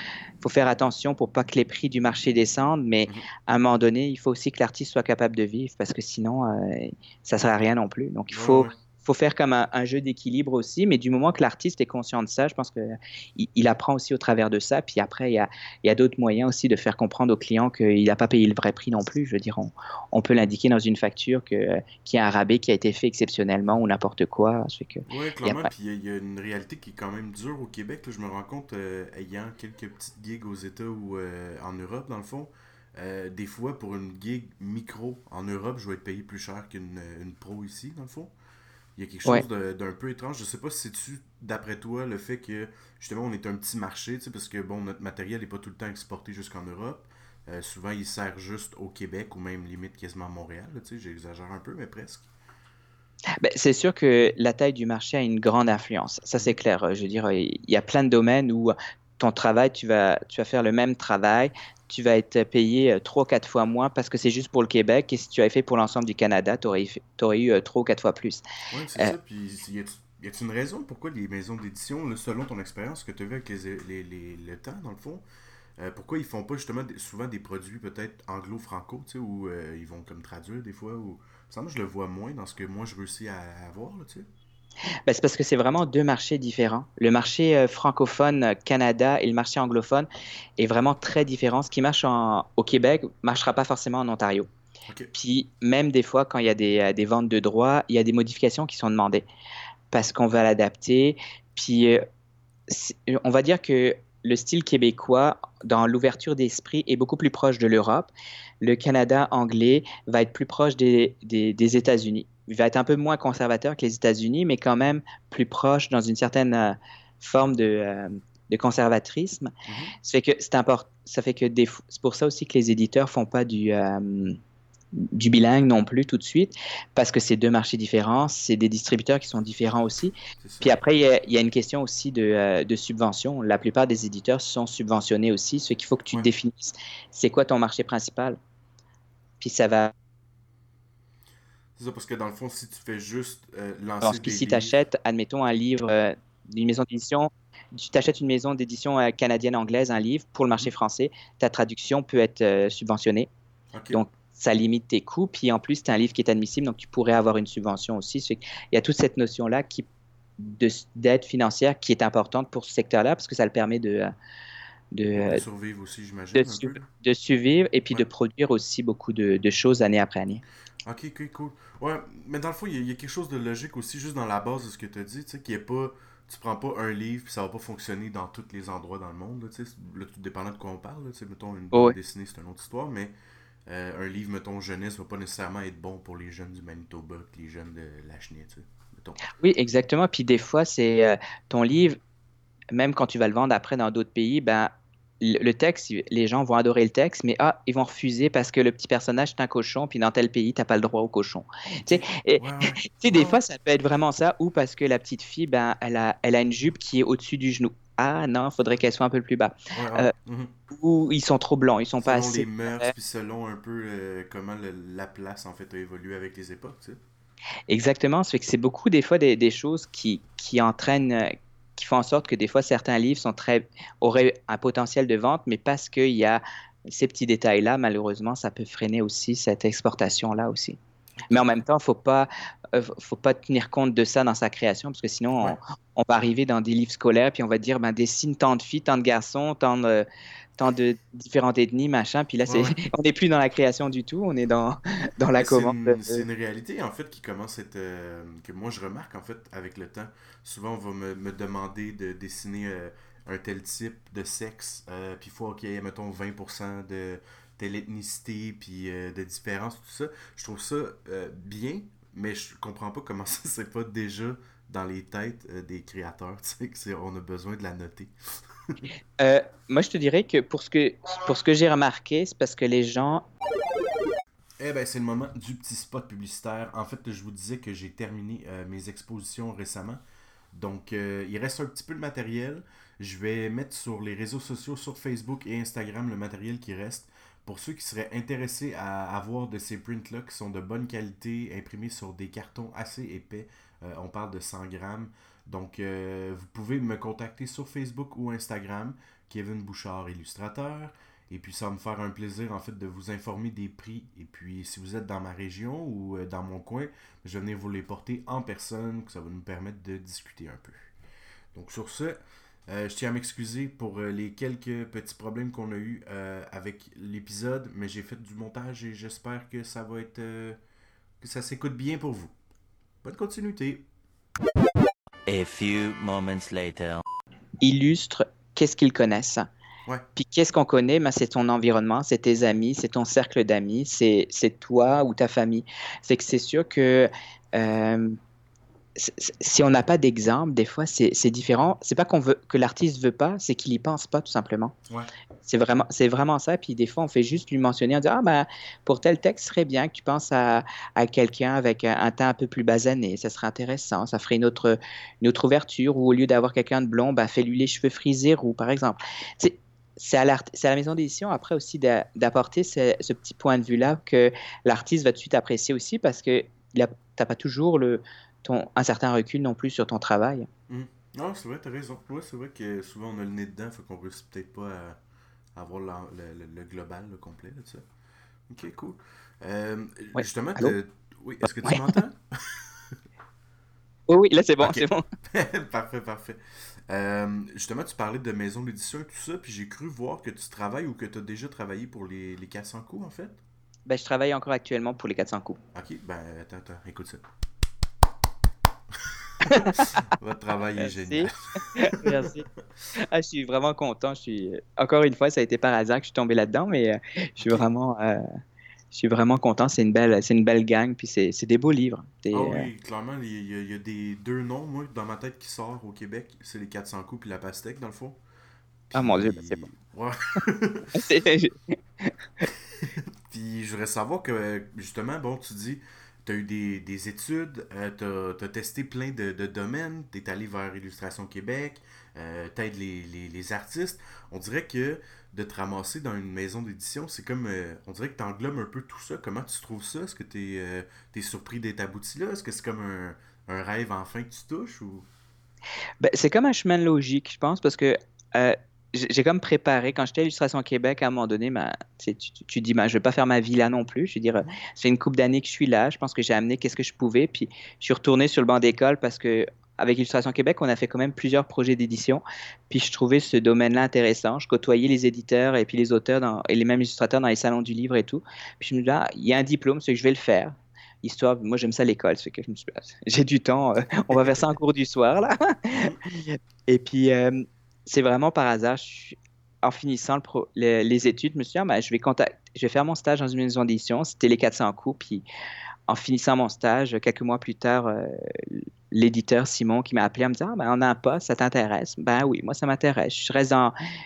faut faire attention pour pas que les prix du marché descendent, mais mhm. à un moment donné, il faut aussi que l'artiste soit capable de vivre parce que sinon, euh, ça sert à rien non plus. Donc il faut, faut faire comme un, jeu d'équilibre aussi, mais du moment que l'artiste est conscient de ça, je pense qu'il il apprend aussi au travers de ça. Puis après, il y a, y a d'autres moyens aussi de faire comprendre au client qu'il n'a pas payé le vrai prix non plus. Je veux dire, on, peut l'indiquer dans une facture qu'il y a un rabais qui a été fait exceptionnellement ou n'importe quoi. Oui, clairement. Puis il y, a une réalité qui est quand même dure au Québec. je me rends compte, euh, ayant quelques petites gigs aux États ou euh, en Europe, dans le fond. Euh, des fois, pour une gig micro en Europe, je vais être payé plus cher qu'une pro ici, dans le fond. Il y a quelque chose d'un peu étrange. Je sais pas si c'est-tu, d'après toi, le fait que justement on est un petit marché, parce que bon, notre matériel n'est pas tout le temps exporté jusqu'en Europe. Euh, souvent, il sert juste au Québec ou même limite quasiment à Montréal. J'exagère un peu, mais presque. Ben, c'est sûr que la taille du marché a une grande influence. Ça, c'est clair. Je veux dire, il y a plein de domaines où ton travail, tu vas, tu vas faire le même travail, tu vas être payé 3 euh, ou 4 fois moins parce que c'est juste pour le Québec. Et si tu avais fait pour l'ensemble du Canada, tu aurais, aurais, eu 3 ou 4 fois plus. Oui, c'est euh, ça. Puis, y a-t-il une raison pourquoi les maisons d'édition, selon ton expérience que tu as vu avec les, les, le temps, dans le fond, euh, pourquoi ils font pas justement souvent des produits peut-être anglo-franco, tu sais, où ils vont comme traduire des fois, ou ça, je le vois moins dans ce que moi je réussis à avoir, tu sais? Ben, c'est parce que c'est vraiment deux marchés différents. Le marché euh, francophone euh, Canada et le marché anglophone est vraiment très différent. Ce qui marche au Québec ne marchera pas forcément en Ontario. Puis même des fois, quand il y a des, euh, des, ventes de droits, il y a des modifications qui sont demandées parce qu'on va l'adapter. Puis on va dire que le style québécois, dans l'ouverture d'esprit, est beaucoup plus proche de l'Europe. Le Canada anglais va être plus proche des, des, des États-Unis il va être un peu moins conservateur que les États-Unis, mais quand même plus proche dans une certaine euh, forme de, euh, de conservatrisme. Mhm. Ça fait que c'est important. Ça fait que c'est pour ça aussi que les éditeurs font pas du euh, du bilingue non plus tout de suite, parce que c'est deux marchés différents, c'est des distributeurs qui sont différents aussi. Puis après, il y, a, une question aussi de, de, subvention. La plupart des éditeurs sont subventionnés aussi, ce qu'il faut que tu définisses. C'est quoi ton marché principal? Puis ça va c'est ça, parce que dans le fond, si tu fais juste euh, lancer. Alors, si tu achètes, admettons, un livre euh, d'une maison d'édition, tu t'achètes une maison d'édition euh, canadienne-anglaise, un livre pour le marché mhm. français, ta traduction peut être subventionnée. Donc, ça limite tes coûts. Puis en plus, tu as un livre qui est admissible, donc tu pourrais avoir une subvention aussi. Il y a toute cette notion-là qui d'aide financière qui est importante pour ce secteur-là parce que ça le permet de, de, survivre aussi, j'imagine. De, de, survivre et puis de produire aussi beaucoup de, de, choses année après année. Ok, ok, cool. Ouais, mais dans le fond, il y, a quelque chose de logique aussi, juste dans la base de ce que tu as dit, tu sais, qui est pas. Tu prends pas un livre puis ça va pas fonctionner dans tous les endroits dans le monde, tu sais. Là, tout dépendant de quoi on parle, tu sais. Mettons, une oh, dessinée, c'est une autre histoire, mais euh, un livre, mettons, jeunesse, va pas nécessairement être bon pour les jeunes du Manitoba les jeunes de la tu sais. Mettons. Oui, exactement. Puis des fois, c'est euh, ton livre, même quand tu vas le vendre après dans d'autres pays, ben le texte, les gens vont adorer le texte, mais ah, ils vont refuser parce que le petit personnage est un cochon, puis dans tel pays, t'as pas le droit au cochon. Tu sais, *laughs* des fois, ça peut être vraiment ça, ou parce que la petite fille, ben, elle a, elle a une jupe qui est au-dessus du genou. Ah non, il faudrait qu'elle soit un peu plus bas. Euh, mhm. Ou ils sont trop blancs, ils sont pas assez. Selon les mœurs, puis selon un peu euh, comment la place en fait a évolué avec les époques, tu sais. Exactement, c'est que c'est beaucoup des fois des, des choses qui, qui entraînent, qui font en sorte que des fois certains livres sont très, auraient un potentiel de vente, mais parce qu'il y a ces petits détails-là, malheureusement, ça peut freiner aussi cette exportation-là aussi. Mais en même temps, il ne euh, faut pas tenir compte de ça dans sa création, parce que sinon, on, va arriver dans des livres scolaires, puis on va dire, ben, dessine tant de filles, tant de garçons, tant de, tant de différentes ethnies, machin. Puis là, c'est, *laughs* on n'est plus dans la création du tout, on est dans, *laughs* dans la commande. C'est une, réalité, en fait, qui commence à être. Euh, que moi, je remarque, en fait, avec le temps. Souvent, on va me, me demander de dessiner euh, un tel type de sexe, euh, puis il faut qu'il y ait, mettons, 20% de telle ethnicité, puis de différence, tout ça. Je trouve ça bien, mais je comprends pas comment *laughs* ça, c'est pas déjà dans les têtes des créateurs, tu sais, qu'on a besoin de la noter. Euh, moi, je te dirais que pour ce que, que j'ai remarqué, c'est parce que les gens. Eh ben, c'est le moment du petit spot publicitaire. En fait, je vous disais que j'ai terminé euh, mes expositions récemment. Donc, euh, il reste un petit peu de matériel. Je vais mettre sur les réseaux sociaux, sur Facebook et Instagram, le matériel qui reste. Pour ceux qui seraient intéressés à avoir de ces prints-là qui sont de bonne qualité, imprimés sur des cartons assez épais, on parle de 100 grammes. Donc, vous pouvez me contacter sur Facebook ou Instagram, Kevin Bouchard, illustrateur. Et puis, ça va me faire un plaisir, en fait, de vous informer des prix. Et puis, si vous êtes dans ma région ou dans mon coin, je vais venir vous les porter en personne, que ça va nous permettre de discuter un peu. Donc, sur ce, euh, je tiens à m'excuser pour euh, les quelques petits problèmes qu'on a eu euh, avec l'épisode, mais j'ai fait du montage et j'espère que ça va être que ça s'écoute bien pour vous. Bonne continuité. A few moments later. Illustre qu'est-ce qu'ils connaissent? Ouais. Puis qu'est-ce qu'on connaît? Ben, C'est ton environnement, c'est tes amis, c'est ton cercle d'amis, c'est toi ou ta famille. C'est que c'est sûr que si on n'a pas d'exemple, des fois, c'est différent. C'est pas qu'on veut que l'artiste veut pas, c'est qu'il y pense pas tout simplement. C'est vraiment, c'est vraiment ça. Puis des fois, on fait juste lui mentionner, on dit ah ben pour tel texte, serait bien que tu penses à, à quelqu'un avec un, teint un peu plus basané, ça serait intéressant, ça ferait une autre, une autre ouverture. Ou au lieu d'avoir quelqu'un de blond, ben fais-lui les cheveux frisés ou par exemple. C'est à, à, la maison d'édition après aussi d'apporter ce, ce, petit point de vue-là que l'artiste va tout de suite apprécier aussi parce que tu n'as pas toujours le, un certain recul non plus sur ton travail. Mmh. Non, c'est vrai, tu as raison. c'est vrai que souvent on a le nez dedans, faut qu'on réussit peut-être pas à avoir le, global, le complet ça. Ok, cool. Euh, justement, oui, est-ce que tu m'entends? *laughs* *laughs* oui, oui, là c'est bon, c'est bon. *laughs* parfait, parfait. Euh, justement, tu parlais de maison d'édition et tout ça, puis j'ai cru voir que tu travailles ou que tu as déjà travaillé pour les, les 400 coups, en fait? Ben, je travaille encore actuellement pour les 400 coups. Ok, ben attends, attends, écoute ça. *laughs* Votre travail est génial. *laughs* Merci. Ah, je suis vraiment content. Je suis... Encore une fois, ça a été par hasard que je suis tombé là-dedans, mais euh, je suis vraiment. Euh, je suis vraiment content. C'est une belle, c'est une belle gang, puis c'est, des beaux livres. ah oui, euh, clairement, il y, a, des deux noms, moi, dans ma tête qui sortent au Québec. C'est les 400 coups puis la pastèque, dans le fond. ah mon Dieu, ben, c'est bon. Ouais. *laughs* puis je voudrais savoir que, justement, bon, tu dis, tu as eu des, études, euh, tu as, testé plein de, domaines, tu es allé vers Illustration Québec, euh, tu aides les, artistes. On dirait que de te ramasser dans une maison d'édition, c'est comme. Euh, on dirait que tu englobes un peu tout ça. Comment tu trouves ça? Est-ce que tu es, surpris d'être abouti là? Est-ce que c'est comme un, rêve enfin que tu touches ou... Ben, c'est comme un chemin logique, je pense, parce que j'ai comme préparé, quand j'étais à Illustration Québec, à un moment donné, tu, dis, je ne vais pas faire ma vie là non plus. Je veux dire, c'est une couple d'années que je suis là. Je pense que j'ai amené qu'est-ce que je pouvais. Puis je suis retourné sur le banc d'école parce que avec Illustration Québec, on a fait quand même plusieurs projets d'édition. Puis je trouvais ce domaine-là intéressant. Je côtoyais les éditeurs et puis les auteurs et les mêmes illustrateurs dans les salons du livre et tout. Puis je me dis, ah, il y a un diplôme, c'est que je vais le faire histoire, moi j'aime ça l'école, c'est que *laughs* j'ai du temps, euh, on va faire ça en cours du soir là. *laughs* et puis euh, c'est vraiment par hasard. en finissant les, études, je me suis dit, ah, ben, je, vais faire mon stage dans une maison d'édition. C'était les 400 coups. Puis en finissant mon stage, quelques mois plus tard, euh, l'éditeur Simon qui m'a appelé en me disant ah, ben, On a un poste, ça t'intéresse? Ben oui, moi ça m'intéresse. Je, reste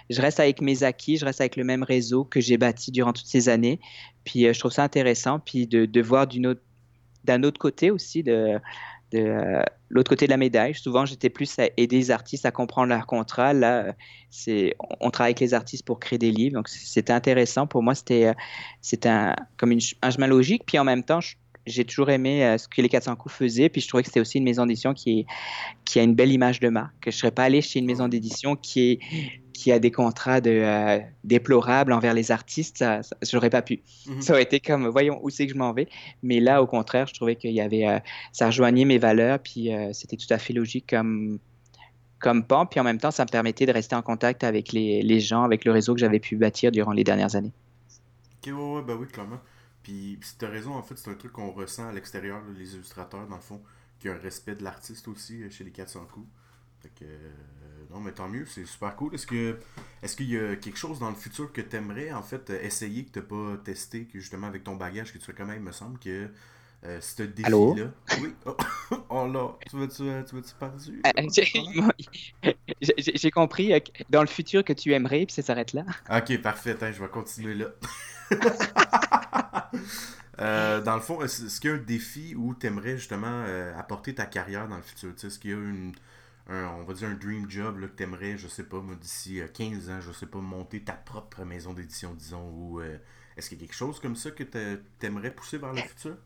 je reste avec mes acquis, je reste avec le même réseau que j'ai bâti durant toutes ces années. Puis euh, je trouve ça intéressant. Puis de, de voir d'un autre côté aussi, de de euh, l'autre côté de la médaille. Souvent, j'étais plus à aider les artistes à comprendre leur contrat. Là, c'est, on travaille avec les artistes pour créer des livres. Donc, c'était intéressant. Pour moi, c'était, euh, c'était un, comme un chemin logique. Puis en même temps, j'ai toujours aimé euh, ce que les 400 coups faisaient. Puis je trouvais que c'était aussi une maison d'édition qui, a une belle image de marque. Que je ne serais pas allé chez une maison d'édition qui est qui a des contrats de, euh, déplorables envers les artistes, ça, j'aurais pas pu. Mhm. Ça aurait été comme, voyons où c'est que je m'en vais. Mais là, au contraire, je trouvais qu'il y avait, euh, ça rejoignait mes valeurs, puis euh, c'était tout à fait logique comme, comme pan. Puis en même temps, ça me permettait de rester en contact avec les, les gens, avec le réseau que j'avais pu bâtir durant les dernières années. Ok, ouais, ouais, bah oui, clairement. Puis, tu as raison, en fait, c'est un truc qu'on ressent à l'extérieur, les illustrateurs, dans le fond, qu'il y a un respect de l'artiste aussi chez les 400 coups. Fait que, non, mais tant mieux, c'est super cool. Est-ce que est-ce qu'il y a quelque chose dans le futur que tu aimerais en fait essayer que tu n'as pas testé, que justement avec ton bagage que tu fais quand même, il me semble que euh, ce défi-là. Oui. Oh, *laughs* oh, là, tu vas-tu, tu vas-tu perdu? Euh, *laughs* j'ai compris euh, dans le futur que tu aimerais, puis ça s'arrête là. *laughs* Ok, parfait. je vais continuer là. dans le fond, est-ce qu'il y a un défi où tu aimerais justement apporter ta carrière dans le futur? Est-ce qu'il y a une, on va dire un dream job là, que tu aimerais, je sais pas, moi, d'ici 15 euh, ans, je sais pas, monter ta propre maison d'édition, disons, ou euh, est-ce qu'il y a quelque chose comme ça que tu aimerais pousser vers le futur?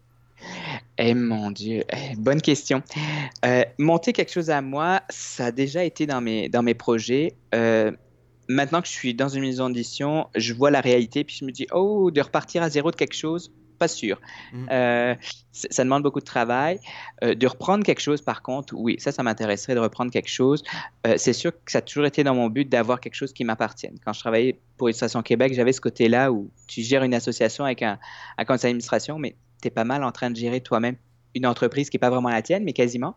Eh mon Dieu, eh, bonne question. Euh, monter quelque chose à moi, ça a déjà été dans mes, dans mes projets. Euh, maintenant que je suis dans une maison d'édition, je vois la réalité, puis je me dis, oh, de repartir à zéro de quelque chose, pas sûr. Mm. Euh, ça demande beaucoup de travail. Euh, de reprendre quelque chose, par contre, oui, ça, ça m'intéresserait de reprendre quelque chose. Euh, c'est sûr que ça a toujours été dans mon but d'avoir quelque chose qui m'appartienne. Quand je travaillais pour Illustration Québec, j'avais ce côté-là où tu gères une association avec un, un conseil d'administration, mais tu es pas mal en train de gérer toi-même une entreprise qui n'est pas vraiment la tienne, mais quasiment.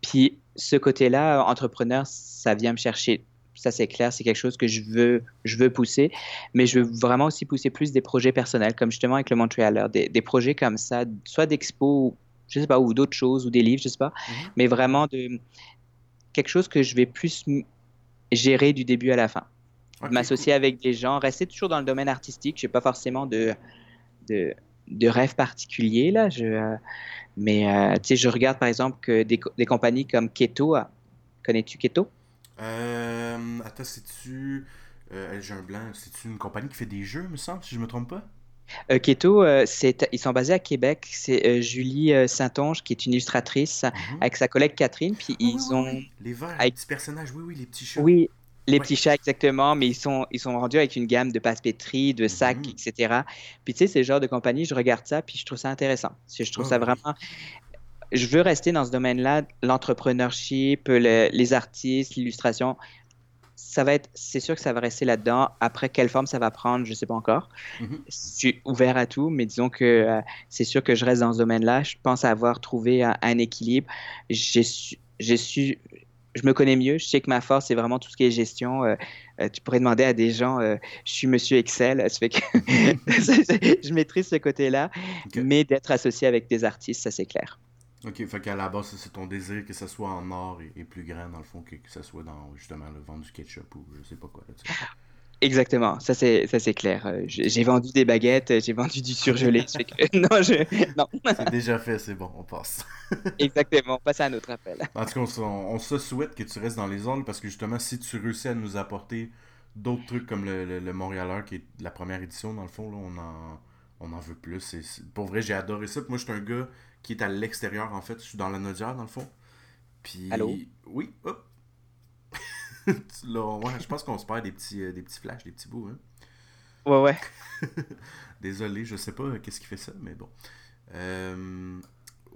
Puis ce côté-là, entrepreneur, ça vient me chercher ça c'est clair, c'est quelque chose que je veux, je veux pousser, mais je veux vraiment aussi pousser plus des projets personnels, comme justement avec le Montrealer, des, des projets comme ça, soit d'expo, je sais pas, ou d'autres choses, ou des livres, je sais pas, mhm. mais vraiment de quelque chose que je vais plus gérer du début à la fin. M'associer avec des gens, rester toujours dans le domaine artistique, je n'ai pas forcément de, de, de rêve particulier, là, je, euh, mais euh, tu sais, je regarde par exemple que des, des compagnies comme Keto, connais-tu Keto? Euh, attends, c'est-tu. Euh, J'ai un blanc. C'est-tu une compagnie qui fait des jeux, me semble, si je me trompe pas? Euh, Keto, euh, ils sont basés à Québec. C'est euh, Julie Saint-Onge qui est une illustratrice mhm. avec sa collègue Catherine. Puis ah ils ont. Les verts, les petits personnages, oui, oui, les petits chats. Oui, les petits chats, exactement. Mais ils sont, ils sont rendus avec une gamme de passe-pétrie, de sacs, mhm. etc. Puis tu sais, c'est le genre de compagnie, je regarde ça, puis je trouve ça intéressant. Je trouve ça vraiment je veux rester dans ce domaine-là, l'entrepreneurship, les artistes, l'illustration. Ça va être, c'est sûr que ça va rester là-dedans. Après, quelle forme ça va prendre, je ne sais pas encore. Mm-hmm. Je suis ouvert à tout, mais disons que euh, c'est sûr que je reste dans ce domaine-là. Je pense avoir trouvé un, équilibre. J'ai su, je me connais mieux. Je sais que ma force, c'est vraiment tout ce qui est gestion. Euh, euh, tu pourrais demander à des gens, je suis monsieur Excel, ça fait que *laughs* *laughs* je maîtrise ce côté-là, mais d'être associé avec des artistes, ça c'est clair. Ok, fait qu'à la base, c'est ton désir que ça soit en or et, plus grand, dans le fond, que, que ça soit dans justement le vendre du ketchup ou je sais pas quoi. Exactement, ça c'est ça c'est clair. Euh, j'ai vendu des baguettes, j'ai vendu du surgelé. *laughs* non, je... non. *laughs* c'est déjà fait, c'est bon, on passe. *laughs* Exactement, on passe à un autre appel. En tout cas, on, se souhaite que tu restes dans les zones parce que justement, si tu réussis à nous apporter d'autres trucs comme le, le, le Montréaleur qui est la première édition, dans le fond, là, on en on en veut plus. Pour vrai, j'ai adoré ça. moi, je suis un gars qui est à l'extérieur, en fait. Je suis dans la Nodière, dans le fond. Puis... Allô? Oui, hop! *laughs* Là, ouais, je pense qu'on se perd des petits, euh, des petits flashs, des petits bouts. Hein? Ouais, ouais. *laughs* Désolé, je sais pas euh, qu'est-ce qui fait ça, mais bon. Euh...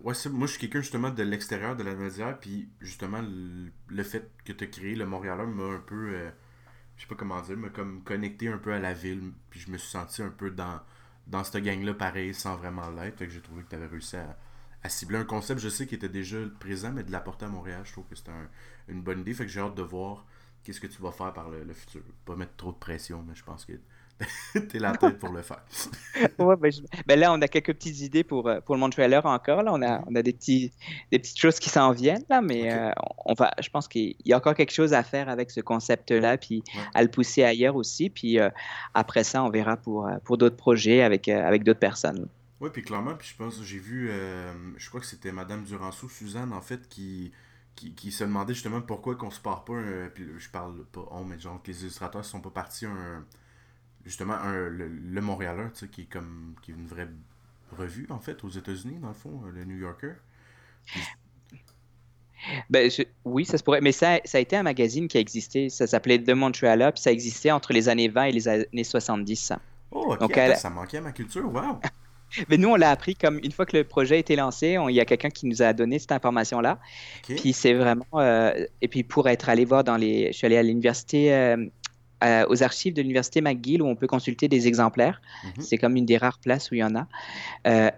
Ouais, moi, je suis quelqu'un justement de l'extérieur de la Nodière, puis justement, le, fait que tu as créé le Montréalais m'a un peu, euh, je sais pas comment dire, m'a comme connecté un peu à la ville, puis je me suis senti un peu dans, dans cette gang-là pareil, sans vraiment l'être. Fait que j'ai trouvé que tu avais réussi à, cibler un concept, je sais, qui était déjà présent, mais de l'apporter à Montréal, je trouve que c'était une bonne idée. Fait que j'ai hâte de voir qu'est-ce que tu vas faire par le, futur. Pas mettre trop de pression, mais je pense que *laughs* t'es la tête pour le faire. *laughs* ouais, ben, ben, là, on a quelques petites idées pour, euh, pour le Montrealer encore. Là. On, a, on a des, petits, des petites choses qui s'en viennent, là, mais euh, on va, je pense qu'il y a encore quelque chose à faire avec ce concept-là, puis à le pousser ailleurs aussi. Puis euh, après ça, on verra pour, pour d'autres projets avec, avec d'autres personnes. Oui, puis clairement, puis je pense, j'ai vu, euh, je crois que c'était Madame Duranceau, Suzanne, en fait, qui, qui, se demandait justement pourquoi qu'on se part pas, puis je parle pas on, mais genre que les illustrateurs sont pas partis un, justement, un, le, le Montréalais, tu sais, qui est comme, qui est une vraie revue, en fait, aux États-Unis, dans le fond, le New Yorker. Ben, oui, ça se pourrait. Mais ça, ça a été un magazine qui a existé. Ça s'appelait The Montreal puis ça existait entre les années 20 et les années 70. Oh, ok. Donc, ça manquait à ma culture, wow! *laughs* Mais nous, on l'a appris comme une fois que le projet a été lancé, il y a quelqu'un qui nous a donné cette information-là. Puis c'est vraiment. Euh, et puis pour être allé voir dans les. Je suis allé à l'université. Euh, euh, aux archives de l'université McGill où on peut consulter des exemplaires. Mhm. C'est comme une des rares places où il y en a.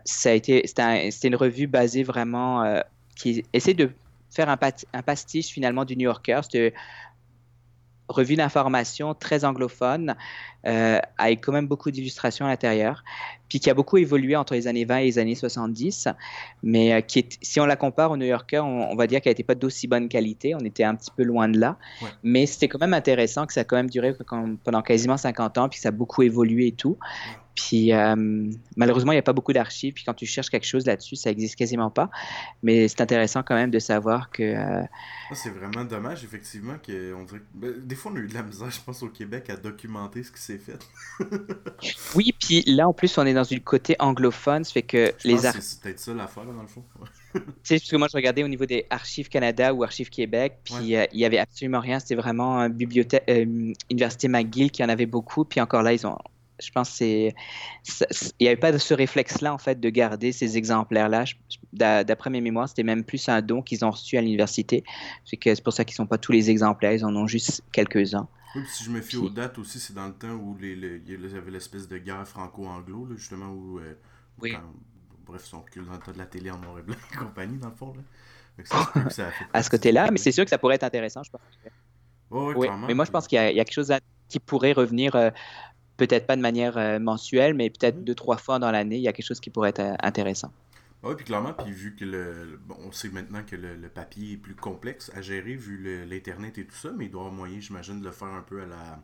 ça a été, c'était une revue basée vraiment qui essaie de faire un, un, pastiche finalement du New Yorker. Revue d'information très anglophone, euh, avec quand même beaucoup d'illustrations à l'intérieur, puis qui a beaucoup évolué entre les années 20 et les années 70, mais euh, qui est, si on la compare au New Yorker, on, va dire qu'elle n'était pas d'aussi bonne qualité, on était un petit peu loin de là, mais c'était quand même intéressant que ça a quand même duré pendant quasiment 50 ans, puis que ça a beaucoup évolué et tout. Puis euh, malheureusement, il n'y a pas beaucoup d'archives. Puis quand tu cherches quelque chose là-dessus, ça existe quasiment pas. Mais c'est intéressant quand même de savoir que. Euh, ah, c'est vraiment dommage, effectivement, que on dirait... Ben, des fois, on a eu de la misère, je pense, au Québec à documenter ce qui s'est fait. *laughs* oui, puis là, en plus, on est dans une côté anglophone, ça fait que je les archives. C'est peut-être ça l'affaire, dans le fond. *laughs* sais, parce que moi, je regardais au niveau des Archives Canada ou Archives Québec, puis euh, il y avait absolument rien. C'était vraiment une bibliothèque, Université McGill qui en avait beaucoup. Puis encore là, ils ont, je pense c'est il n'y avait pas de ce réflexe-là en fait de garder ces exemplaires-là. D'après mes mémoires, c'était même plus un don qu'ils ont reçu à l'université. C'est que pour ça qu'ils sont pas tous les exemplaires, ils en ont juste quelques-uns. Oui, si je me fie aux dates aussi, c'est dans le temps où les, il y avait l'espèce de guerre franco-anglo, justement, où, euh, oui. bref, son recul dans le temps de la télé en noir et blanc et compagnie, dans le fond. Là. Ça, ça *laughs* à ce côté-là, mais c'est sûr que ça pourrait être intéressant, je pense. oui, mais moi, je pense qu'il y, a quelque chose qui pourrait revenir euh, peut-être pas de manière euh, mensuelle, mais peut-être mmh. deux, trois fois dans l'année, il y a quelque chose qui pourrait être euh, intéressant. Oui, puis clairement, puis vu que le, on sait maintenant que le, papier est plus complexe à gérer vu l'Internet et tout ça, mais il doit y avoir moyen, j'imagine, de le faire un peu à la,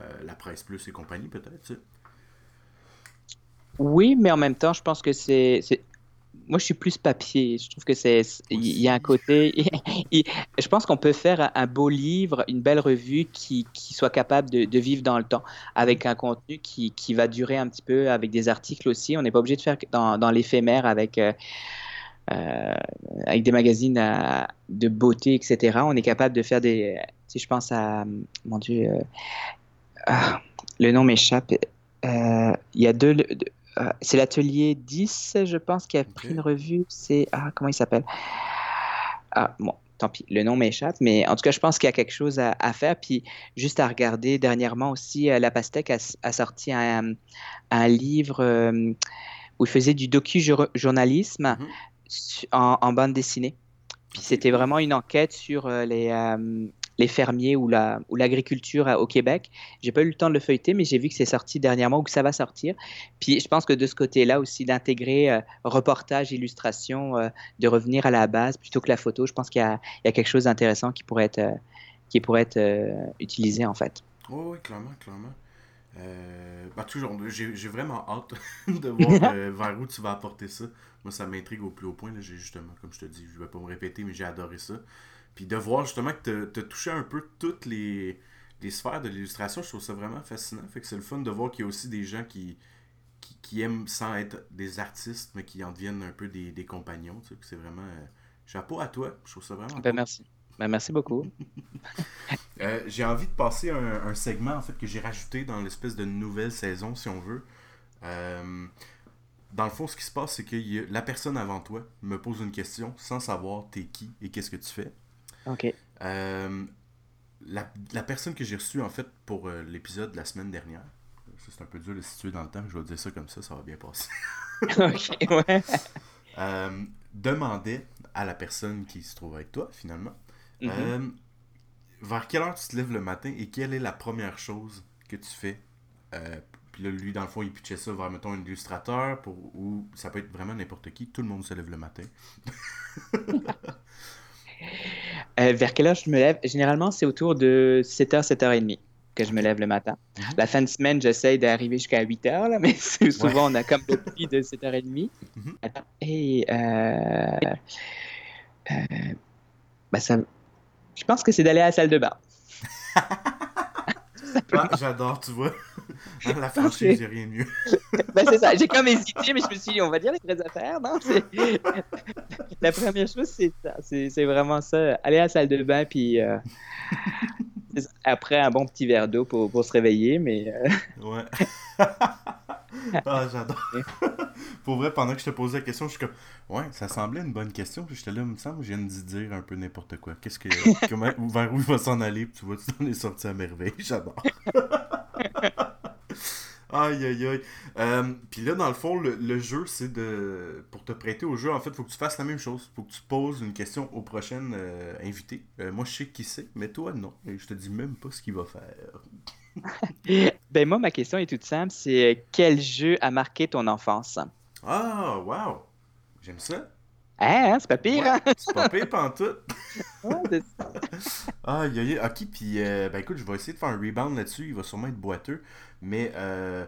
euh, la Presse Plus et compagnie, peut-être, Oui, mais en même temps, je pense que c'est moi, je suis plus papier. Je trouve que c'est, il y a un côté. *laughs* je pense qu'on peut faire un beau livre, une belle revue qui, qui soit capable de, de, vivre dans le temps, avec un contenu qui, qui, va durer un petit peu, avec des articles aussi. On n'est pas obligé de faire dans, dans l'éphémère avec. Euh, euh avec des magazines euh, de beauté, etc. On est capable de faire des. Si je pense à. Mon Dieu. Euh, ah, le nom m'échappe. Il y a deux, euh, c'est l'atelier 10, je pense, qui a pris une revue. C'est. Ah, comment il s'appelle? Ah, bon, tant pis, le nom m'échappe, mais en tout cas, je pense qu'il y a quelque chose à, faire. Puis, juste à regarder, dernièrement aussi, euh, La Pastèque a, sorti un, livre euh, où il faisait du docu-journalisme mm-hmm. en, bande dessinée. Puis, c'était vraiment une enquête sur les les fermiers ou la ou l'agriculture au Québec. J'ai pas eu le temps de le feuilleter, mais j'ai vu que c'est sorti dernièrement ou que ça va sortir. Puis je pense que de ce côté-là aussi d'intégrer euh, reportage, illustration, euh, de revenir à la base plutôt que la photo, je pense qu'il y, y a, quelque chose d'intéressant qui pourrait être euh, qui pourrait être utilisé en fait. Oui, oui, clairement, clairement. bah, toujours, j'ai vraiment hâte *laughs* de voir *laughs* vers où tu vas apporter ça. Moi, ça m'intrigue au plus haut point. J'ai justement, comme je te dis, je vais pas me répéter, mais j'ai adoré ça. Puis de voir justement que tu as touché un peu toutes les, sphères de l'illustration, je trouve ça vraiment fascinant. Fait que c'est le fun de voir qu'il y a aussi des gens qui, qui, aiment sans être des artistes, mais qui en deviennent un peu des, compagnons. Tu sais, c'est vraiment. Euh, chapeau à toi. Je trouve ça vraiment. Ben, merci. Ben, merci beaucoup. *laughs* *laughs* Euh, j'ai envie de passer un, un, segment en fait que j'ai rajouté dans l'espèce de nouvelle saison, si on veut. Euh, dans le fond, ce qui se passe, c'est que la personne avant toi me pose une question sans savoir t'es qui et qu'est-ce que tu fais. OK. Euh, la, la, personne que j'ai reçue, en fait, pour euh, l'épisode de la semaine dernière, c'est un peu dur de situer dans le temps, je vais dire ça comme ça, ça va bien passer. *laughs* ok, ouais. Euh, demandait à la personne qui se trouve avec toi, finalement, mm-hmm. vers quelle heure tu te lèves le matin et quelle est la première chose que tu fais puis là, lui, dans le fond, il pitchait ça vers, mettons, un illustrateur, pour, ou ça peut être vraiment n'importe qui. Tout le monde se lève le matin. *laughs* Euh, vers quelle heure je me lève? Généralement, c'est autour de 7h, 7h30 que je me lève le matin. Mhm. La fin de semaine, j'essaye d'arriver jusqu'à 8h, là, *laughs* mais souvent, on a comme le prix de 7h30. Mhm. Et euh, euh, bah, ça, je pense que c'est d'aller à la salle de bain. *laughs* Ah, j'adore, tu vois. *laughs* la franchise, j'ai rien mieux. *laughs* ben, c'est ça. J'ai comme hésité, mais je me suis dit, on va dire les vraies affaires, non? *laughs* la première chose, c'est ça. C'est vraiment ça. Aller à la salle de bain, puis euh, après un bon petit verre d'eau pour, pour, se réveiller, mais. Euh, ouais. Ah, *laughs* j'adore. *laughs* Pour vrai, pendant que je te posais la question, je suis comme, ouais, ça semblait une bonne question. J'étais là, il me semble, je viens de dire un peu n'importe quoi. Qu'est-ce que, *laughs* comment, vers où il va s'en aller, tu vois, tu t'en es sorti à merveille. J'adore. Aïe, aïe, aïe. Euh, Puis là, dans le fond, le, jeu, c'est de. Pour te prêter au jeu, en fait, il faut que tu fasses la même chose. faut que tu poses une question aux prochaines euh, invités. Euh, moi, je sais qui c'est, mais toi, non. Et je te dis même pas ce qu'il va faire. *laughs* ben, moi, ma question est toute simple c'est euh, quel jeu a marqué ton enfance? Ah, wow. J'aime ça. Hein, hein, c'est pas pire, hein? *laughs* C'est pas pire, pantoute. *laughs* ouais, ah, y a, Ok, puis, ben écoute, je vais essayer de faire un rebound là-dessus. Il va sûrement être boiteux. Mais euh,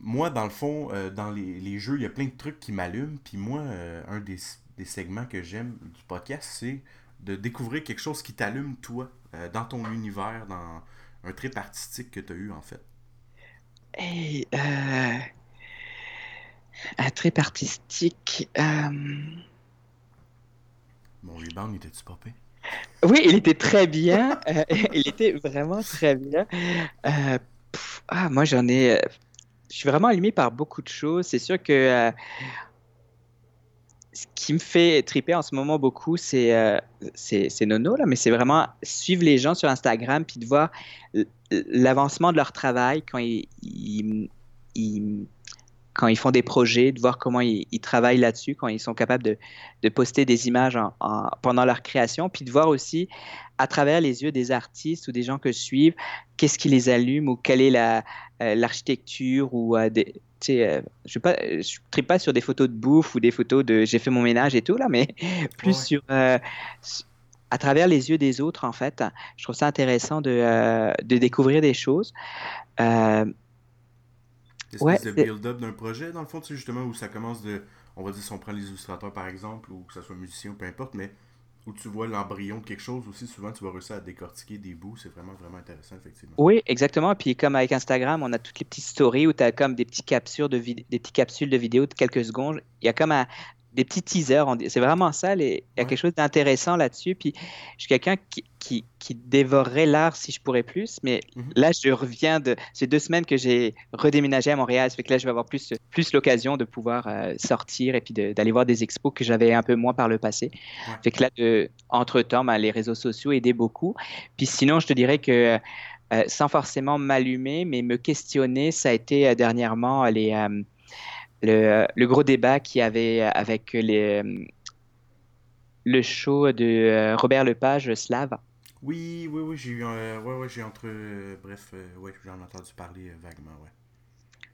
moi, dans le fond, euh, dans les, jeux, il y a plein de trucs qui m'allument. Puis moi, euh, un des, segments que j'aime du podcast, c'est de découvrir quelque chose qui t'allume, toi, dans ton univers, dans un trip artistique que tu as eu, en fait? Hey, un trip artistique. Mon rebound, était-tu popé? Oui, il était très bien. *laughs* il était vraiment très bien. ah, moi, j'en ai je suis vraiment allumé par beaucoup de choses. C'est sûr que euh, ce qui me fait triper en ce moment beaucoup, c'est euh, Nono, là, mais c'est vraiment suivre les gens sur Instagram puis de voir l'avancement de leur travail quand ils, quand ils font des projets, de voir comment ils, travaillent là-dessus, quand ils sont capables de, de poster des images en, pendant leur création, puis de voir aussi à travers les yeux des artistes ou des gens que je suis, qu'est-ce qui les allume ou quelle est la, euh, l'architecture ou euh, des, euh, je ne suis pas sur des photos de bouffe ou des photos de j'ai fait mon ménage et tout là, mais *laughs* plus sur à travers les yeux des autres en fait. Je trouve ça intéressant de, de découvrir des choses. Ouais, c'est le build-up d'un projet, dans le fond, tu sais, justement, où ça commence de. On va dire, si on prend les illustrateurs, par exemple, ou que ce soit musicien ou peu importe, mais où tu vois l'embryon de quelque chose aussi, souvent tu vas réussir à décortiquer des bouts, c'est vraiment, vraiment intéressant, effectivement. Oui, exactement. Puis comme avec Instagram, on a toutes les petites stories où tu as comme des petits capsules de, des petites capsules de vidéos de quelques secondes. Il y a comme un, des petits teasers. C'est vraiment ça. Il y a quelque chose d'intéressant là-dessus. Puis je suis quelqu'un qui, qui, qui, dévorerait l'art si je pourrais plus. Mais mhm. là, je reviens de ces deux semaines que j'ai redéménagé à Montréal. Ça fait que là, je vais avoir plus, plus l'occasion de pouvoir euh, sortir et puis d'aller voir des expos que j'avais un peu moins par le passé. Ça fait que là, de, entre-temps, ben, les réseaux sociaux aidaient beaucoup. Puis sinon, je te dirais que euh, sans forcément m'allumer, mais me questionner, ça a été euh, dernièrement les le, gros débat qu'il y avait avec les, le show de Robert Lepage, Slave. Oui, oui, oui, j'ai eu, ouais, ouais, j'ai entre, bref, euh, ouais, j'en ai entendu parler euh, vaguement, ouais.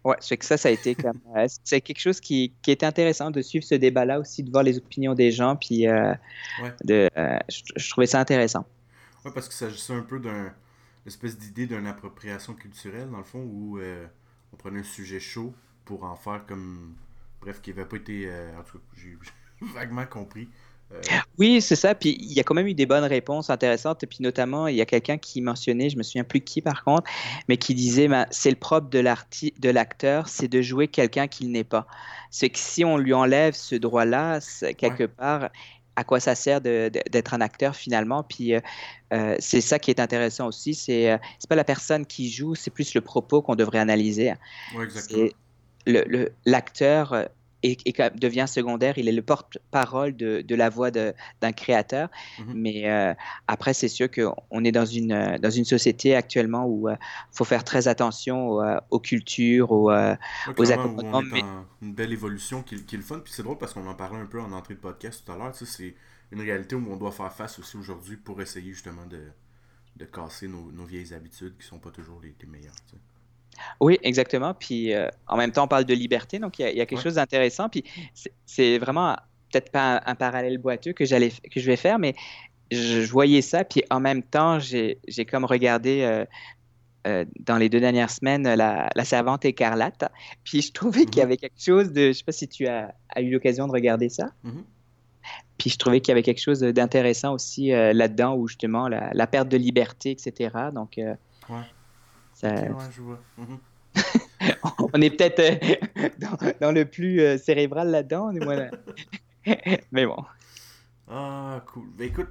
Ouais, c'est que ça, ça a été comme, *laughs* c'est quelque chose qui, qui était intéressant de suivre ce débat-là aussi, de voir les opinions des gens, puis de, je, trouvais ça intéressant. Ouais, parce que ça s'agissait un peu d'un espèce d'idée d'une appropriation culturelle, dans le fond, où on prenait un sujet chaud, pour en faire comme. Bref, qui n'avait pas été. Euh, en tout cas, j'ai *laughs* vaguement compris. Euh, oui, c'est ça. Puis il y a quand même eu des bonnes réponses intéressantes. Et puis notamment, il y a quelqu'un qui mentionnait, je me souviens plus qui par contre, mais qui disait ben, c'est le propre de l'acteur, c'est de jouer quelqu'un qu'il n'est pas. C'est que si on lui enlève ce droit-là, quelque part, à quoi ça sert d'être un acteur finalement? Puis euh, c'est ça qui est intéressant aussi. C'est n'est pas la personne qui joue, c'est plus le propos qu'on devrait analyser. Oui, exactement l'acteur euh, devient secondaire, il est le porte-parole de, de, la voix d'un créateur. Mm-hmm. Mais euh, après, c'est sûr qu'on est dans une, euh, dans une société actuellement où il faut faire très attention aux, cultures, aux, aux accompagnements. une belle évolution qui, qui est le fun. Puis c'est drôle parce qu'on en parlait un peu en entrée de podcast tout à l'heure. C'est une réalité où on doit faire face aussi aujourd'hui pour essayer justement de, de casser nos, nos, vieilles habitudes qui sont pas toujours les, les meilleures. Oui, exactement. Puis euh, en même temps, on parle de liberté, donc il y, a, quelque chose d'intéressant. Puis c'est vraiment peut-être pas un, parallèle boiteux que, j'allais, que je vais faire, mais je, voyais ça. Puis en même temps, j'ai, comme regardé euh, euh, dans les deux dernières semaines la, servante écarlate. Puis je trouvais qu'il y mm-hmm. avait quelque chose de. Je sais pas si tu as, eu l'occasion de regarder ça. Mm-hmm. Puis je trouvais qu'il y avait quelque chose d'intéressant aussi là-dedans, où justement la, perte de liberté, etc. Donc. Mhm. *laughs* on est peut-être euh, *laughs* dans, le plus euh, cérébral là-dedans, *laughs* mais bon. Ah, cool. Ben écoute,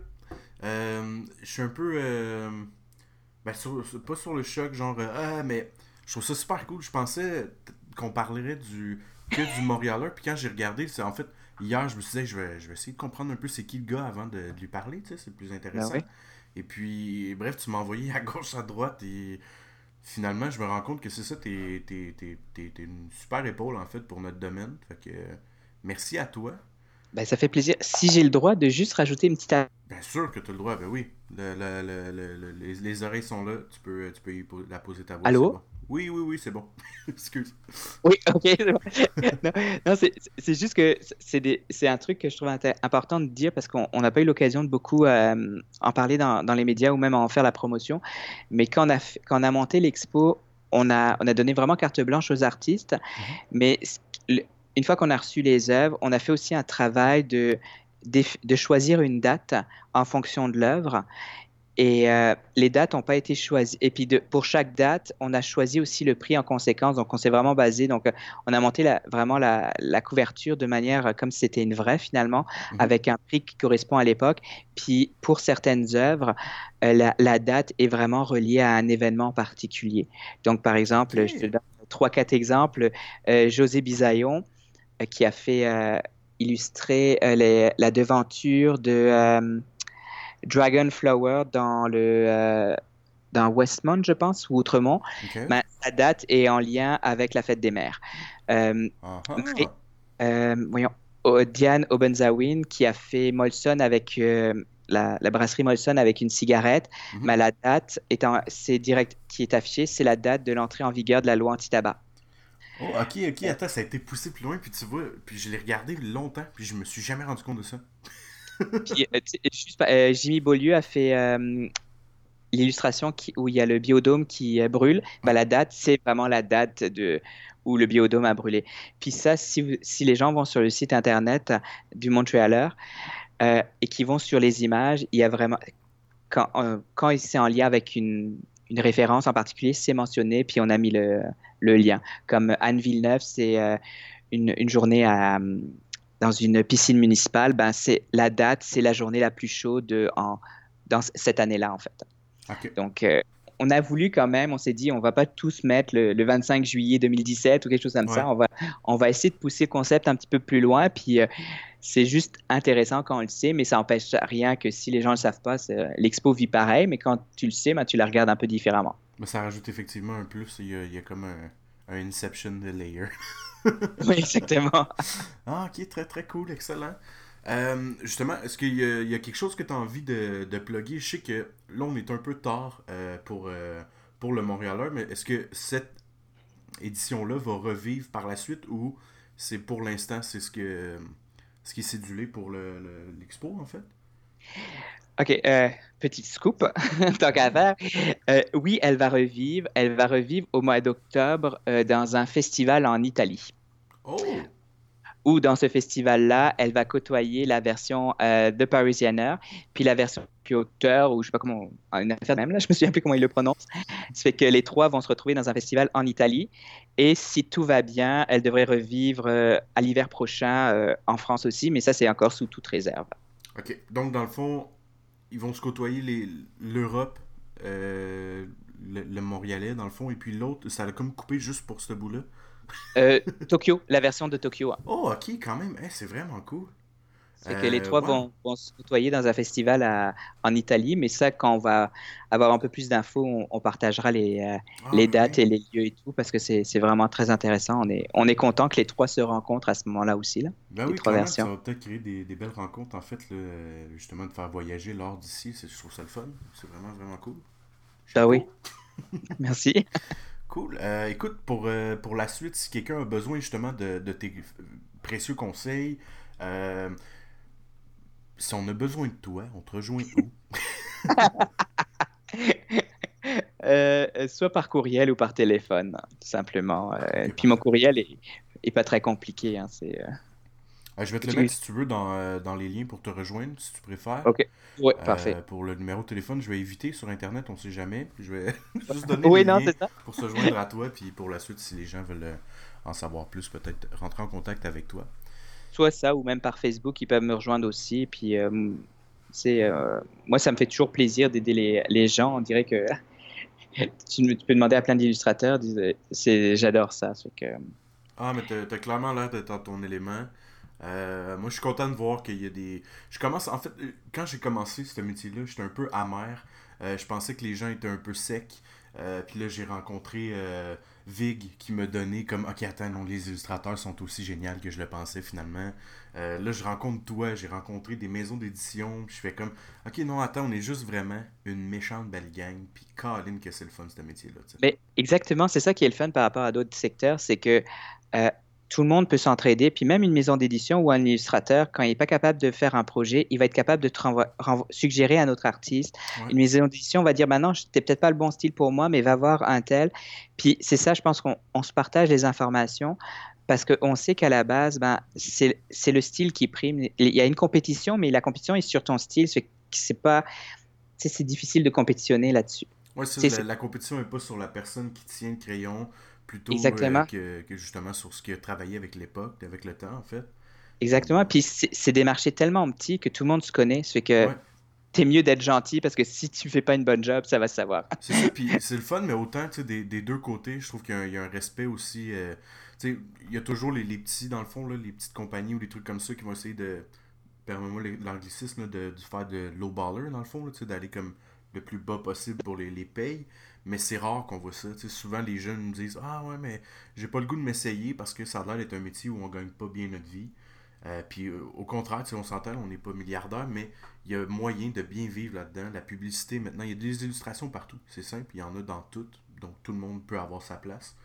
euh, je suis un peu. Ben, pas sur le choc, genre. ah, mais je trouve ça super cool. Je pensais qu'on parlerait du que du Montréaler. Puis quand j'ai regardé, c'est en fait. Hier, je me suis dit, je vais, je vais essayer de comprendre un peu c'est qui le gars avant de, lui parler, tu sais, c'est plus intéressant. Ben et puis, bref, tu m'as envoyé à gauche, à droite, et finalement, je me rends compte que c'est ça, t'es, es, une super épaule en fait pour notre domaine. Fait que merci à toi. Ben, ça fait plaisir. Si j'ai le droit de juste rajouter une petite. Bien sûr que tu as le droit, ben oui. les, les, oreilles sont là, tu peux, tu peux la poser ta voix. Allô? Oui, oui, oui, c'est bon. *laughs* Excuse. Oui, *laughs* ok. *laughs* non, c'est juste que c'est un truc que je trouve important de dire parce qu'on n'a pas eu l'occasion de beaucoup euh, en parler dans, dans, les médias ou même en faire la promotion. Mais quand on a, quand on a monté l'expo on a, on a donné vraiment carte blanche aux artistes, mhm. mais une fois qu'on a reçu les œuvres, on a fait aussi un travail de, de choisir une date en fonction de l'œuvre et euh, les dates n'ont pas été choisies. Et puis de, pour chaque date, on a choisi aussi le prix en conséquence. Donc on s'est vraiment basé. Donc euh, on a monté la, vraiment la, la, couverture de manière euh, comme si c'était une vraie finalement, mhm. avec un prix qui correspond à l'époque. Puis pour certaines œuvres, la, la, date est vraiment reliée à un événement particulier. Donc par exemple, je te donne trois, quatre exemples. José Bisaillon, qui a fait illustrer les, la devanture de Dragonflower dans le euh, dans Westmont, je pense, ou Outremont. Ben, la date est en lien avec la fête des mères. Euh, euh, voyons, Diane Obenzawin qui a fait Molson avec la, brasserie Molson avec une cigarette. mhm. la date est c'est direct qui est affichée, c'est la date de l'entrée en vigueur de la loi anti-tabac. Oh, ok, ok, attends, ça a été poussé plus loin, puis tu vois, puis je l'ai regardé longtemps, puis je me suis jamais rendu compte de ça. Puis, euh, euh, Jimmy Beaulieu a fait euh, l'illustration où il y a le biodôme qui brûle. Bah, la date, c'est vraiment la date de, où le biodôme a brûlé. Puis ça, si, les gens vont sur le site internet du Montréaler et qui vont sur les images, il y a vraiment. Quand, c'est en lien avec une, référence en particulier, c'est mentionné, puis on a mis le, lien. Comme Anne Villeneuve, c'est une, journée à, dans une piscine municipale, ben c'est la date, c'est la journée la plus chaude en, dans cette année-là, en fait. Donc, euh, on a voulu quand même, on s'est dit, on va pas tous mettre le, 25 juillet 2017 ou quelque chose comme ça. On va, on va essayer de pousser le concept un petit peu plus loin. Puis, euh, c'est juste intéressant quand on le sait, mais ça n'empêche rien que si les gens ne le savent pas, l'expo vit pareil, mais quand tu le sais, ben, tu la regardes un peu différemment. Mais ça rajoute effectivement un plus. Il y a, il y a comme un, un Inception de layer. *laughs* oui, exactement. ah, ok, très très cool, excellent. Euh, justement, est-ce qu'il y, a quelque chose que tu as envie de, de plugger? Je sais que là, on est un peu tard euh, pour, euh, pour le Montréalais, mais est-ce que cette édition-là va revivre par la suite ou c'est pour l'instant, c'est ce, que, ce qui est cédulé pour l'expo, le, en fait? OK, euh, petit scoop, *laughs* tant qu'à faire. Euh, oui, elle va revivre. Elle va revivre au mois d'octobre euh, dans un festival en Italie. Oh! Où dans ce festival-là, elle va côtoyer la version de Parisianer, puis la version auteur, ou je sais pas comment, une affaire même là, je me souviens plus comment il le prononce. Ça fait que les trois vont se retrouver dans un festival en Italie. Et si tout va bien, elle devrait revivre à l'hiver prochain en France aussi, mais ça, c'est encore sous toute réserve. OK. Donc, dans le fond, ils vont se côtoyer l'Europe, euh, le, Montréalais dans le fond, et puis l'autre, ça a comme coupé juste pour ce bout-là. Euh, Tokyo, la version de Tokyo. *laughs* Oh, ok, quand même, c'est vraiment cool. C'est que les euh, trois vont, se côtoyer dans un festival en Italie, mais ça, quand on va avoir un peu plus d'infos, on, partagera les, euh, ah, les dates et les lieux et tout, parce que c'est vraiment très intéressant. On est, on est content que les trois se rencontrent à ce moment-là aussi. Là, ben oui, trois versions. ça va peut-être créer des, des, belles rencontres, en fait, justement, de faire voyager l'or d'ici. Je trouve ça le fun. C'est vraiment, vraiment cool. Ben oui. *laughs* *laughs* Merci. Cool. Euh, écoute, pour, pour la suite, si quelqu'un a besoin justement de, de tes précieux conseils, si on a besoin de toi, on te rejoint où? *laughs* Euh, soit par courriel ou par téléphone, tout simplement. Euh, puis mon courriel est, pas très compliqué. Hein, c'est, euh, je vais te le mettre si tu veux dans, dans, les liens pour te rejoindre, si tu préfères. Ok. Ouais, parfait. Pour le numéro de téléphone, je vais éviter sur Internet, on sait jamais. Je vais *laughs* juste donner oui, les liens pour se joindre à toi, puis pour la suite, si les gens veulent en savoir plus, peut-être rentrer en contact avec toi soit ça ou même par Facebook, ils peuvent me rejoindre aussi. Puis, euh, euh, moi, ça me fait toujours plaisir d'aider les, gens. On dirait que *laughs* tu, peux demander à plein d'illustrateurs. C'est, j'adore ça. Que... Ah, mais t'as, clairement l'air d'être dans ton élément. Euh, moi, je suis content de voir qu'il y a des. Je commence. En fait, quand j'ai commencé ce métier-là, j'étais un peu amer. je pensais que les gens étaient un peu secs. puis là, j'ai rencontré Vig qui me donnait comme ok attends non les illustrateurs sont aussi géniaux que je le pensais finalement. Euh, là je rencontre toi j'ai rencontré des maisons d'édition je fais comme ok non attends on est juste vraiment une méchante belle gang puis Colin que c'est le fun ce métier là mais exactement c'est ça qui est le fun par rapport à d'autres secteurs c'est que euh, tout le monde peut s'entraider. Puis même une maison d'édition ou un illustrateur, quand il n'est pas capable de faire un projet, il va être capable de te suggérer à notre artiste. Une maison d'édition va dire, bah non, c'était peut-être pas le bon style pour moi, mais va voir un tel. Puis c'est ça, je pense qu'on se partage les informations parce qu'on sait qu'à la base, ben, c'est le style qui prime. Il y a une compétition, mais la compétition est sur ton style. C'est pas, c'est difficile de compétitionner là-dessus. Oui, la, la, compétition n'est pas sur la personne qui tient le crayon, plutôt euh, que, justement sur ce qui a travaillé avec l'époque, avec le temps, en fait. Exactement. Puis c'est des marchés tellement petits que tout le monde se connaît. Ça fait que t'es mieux d'être gentil parce que si tu fais pas une bonne job, ça va se savoir. *laughs* c'est ça. Puis c'est le fun, mais autant des, des deux côtés, je trouve qu'il y, a un respect aussi. Euh, tu sais, il y a toujours les, les, petits, dans le fond, là, les petites compagnies ou des trucs comme ça qui vont essayer de. Permets-moi l'anglicisme de, de, faire de low baller, dans le fond, d'aller comme le plus bas possible pour les, les payes. Mais c'est rare qu'on voit ça. souvent, les jeunes nous disent Ah ouais, mais j'ai pas le goût de m'essayer parce que ça a l'air d'être un métier où on gagne pas bien notre vie. Euh, puis euh, au contraire, on s'entend, on n'est pas milliardaire, mais il y a moyen de bien vivre là-dedans. La publicité, maintenant, il y a des illustrations partout. C'est simple, il y en a dans toutes. Donc tout le monde peut avoir sa place.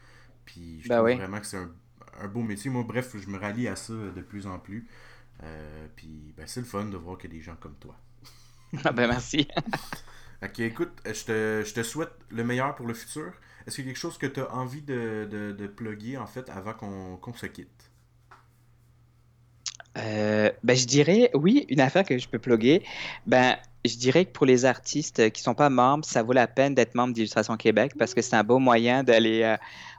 Puis je ben trouve vraiment que c'est un, beau métier. Moi, bref, je me rallie à ça de plus en plus. Euh, puis ben, c'est le fun de voir qu'il y a des gens comme toi. ah ben merci. *laughs* Ok, écoute, je te, je te, souhaite le meilleur pour le futur. Est-ce qu'il y a quelque chose que tu as envie de, de, de plugger en fait avant qu'on se quitte? Euh, ben, je dirais, oui, une affaire que je peux plugger. Ben, je dirais que pour les artistes qui ne sont pas membres, ça vaut la peine d'être membre d'Illustration Québec parce que c'est un beau moyen d'aller euh,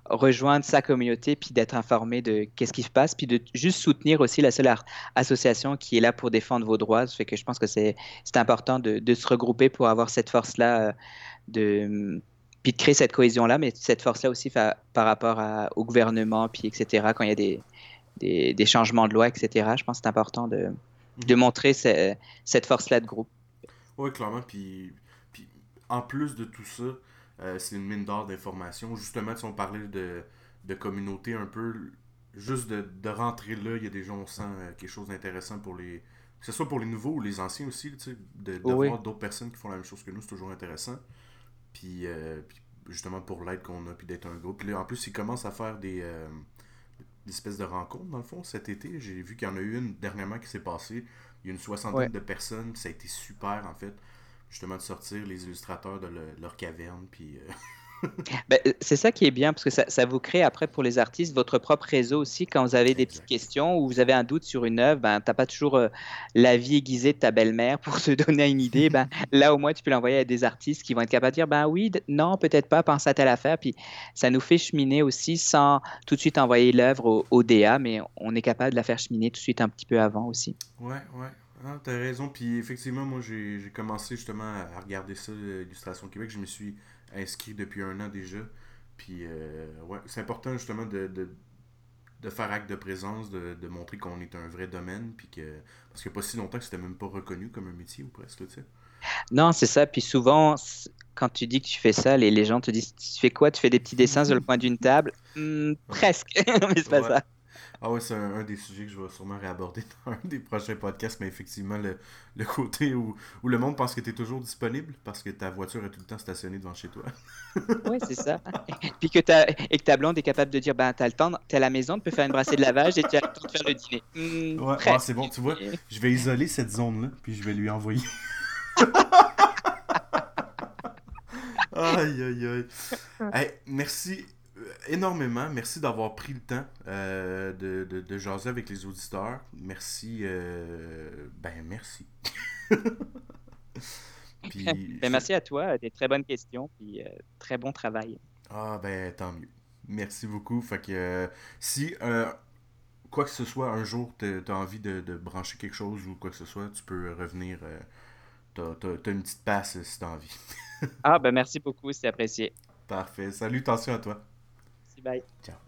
rejoindre sa communauté puis d'être informé de qu'est-ce qui se passe puis de juste soutenir aussi la seule association qui est là pour défendre vos droits. Ça fait que je pense que c'est important de, de, se regrouper pour avoir cette force-là euh, de puis de créer cette cohésion-là, mais cette force-là aussi par rapport à, au gouvernement puis etc. Quand il y a des, des, des changements de loi, etc. Je pense que c'est important de, de mhm. montrer cette force-là de groupe. Oui, clairement. Puis, puis en plus de tout ça, euh, c'est une mine d'or d'informations. Justement, si on parlait de, de communauté un peu, juste de, de rentrer là, il y a déjà, on sent euh, quelque chose d'intéressant pour les. Que ce soit pour les nouveaux ou les anciens aussi, tu sais, de, de voir d'autres personnes qui font la même chose que nous, c'est toujours intéressant. Puis, euh, puis justement pour l'aide qu'on a, puis d'être un groupe. Puis là, en plus, ils commencent à faire des, des espèces de rencontres, dans le fond, cet été. J'ai vu qu'il y en a eu une dernièrement qui s'est passée. Il y a une soixantaine de personnes. Ça a été super, en fait justement de sortir les illustrateurs de leur caverne. Puis, euh, *laughs* ben, c'est ça qui est bien, parce que ça, ça, vous crée après pour les artistes votre propre réseau aussi. Quand vous avez des petites questions ou vous avez un doute sur une œuvre, ben, tu n'as pas toujours euh, l'avis aiguisé de ta belle-mère pour *laughs* se donner une idée. Ben, là, au moins, tu peux l'envoyer à des artistes qui vont être capables de dire ben oui, non, peut-être pas, pense à telle affaire. Puis ça nous fait cheminer aussi sans tout de suite envoyer l'œuvre au, DA, mais on est capable de la faire cheminer tout de suite un petit peu avant aussi. Ouais, ouais. Ah, t'as raison. Puis effectivement, moi, j'ai commencé justement à regarder ça, l'Illustration Québec. Je me suis inscrit depuis un an déjà. Puis, euh, ouais, c'est important justement de, de, de, faire acte de présence, de, de montrer qu'on est un vrai domaine. Puis que, parce qu'il n'y a pas si longtemps que c'était même pas reconnu comme un métier ou presque, tu sais. Non, c'est ça. Puis souvent, quand tu dis que tu fais ça, les, les gens te disent Tu fais quoi? Tu fais des petits dessins sur le *laughs* coin d'une table? Hmm, Presque, *laughs* mais c'est pas ça. Ah ouais, c'est un, des sujets que je vais sûrement réaborder *laughs* dans un des prochains podcasts, mais effectivement, le, le côté où, où, le monde pense que tu es toujours disponible parce que ta voiture est tout le temps stationnée devant chez toi. *laughs* oui, c'est ça. *laughs* Puis que as, et que ta blonde est capable de dire ben, t'as le temps, t'es à la maison, tu peux faire une brassée de lavage et tu as le temps de faire le dîner. Hmm, ouais, ah, c'est bon, tu vois, je vais isoler cette zone-là, puis je vais lui envoyer. aïe, aïe, aïe. Hey, merci énormément. Merci d'avoir pris le temps euh, de, de, de, jaser avec les auditeurs. Merci. Euh, ben, merci. *laughs* ben, merci à toi. Des très bonnes questions. Puis euh, très bon travail. Ah, ben, tant mieux. Merci beaucoup. Fait que si quoi que ce soit, un jour, tu as envie de, de, brancher quelque chose ou quoi que ce soit, tu peux revenir. tu as, une petite passe si tu as envie. ah, ben, merci beaucoup. C'est apprécié. Parfait. Salut, attention à toi. Bye. Ciao.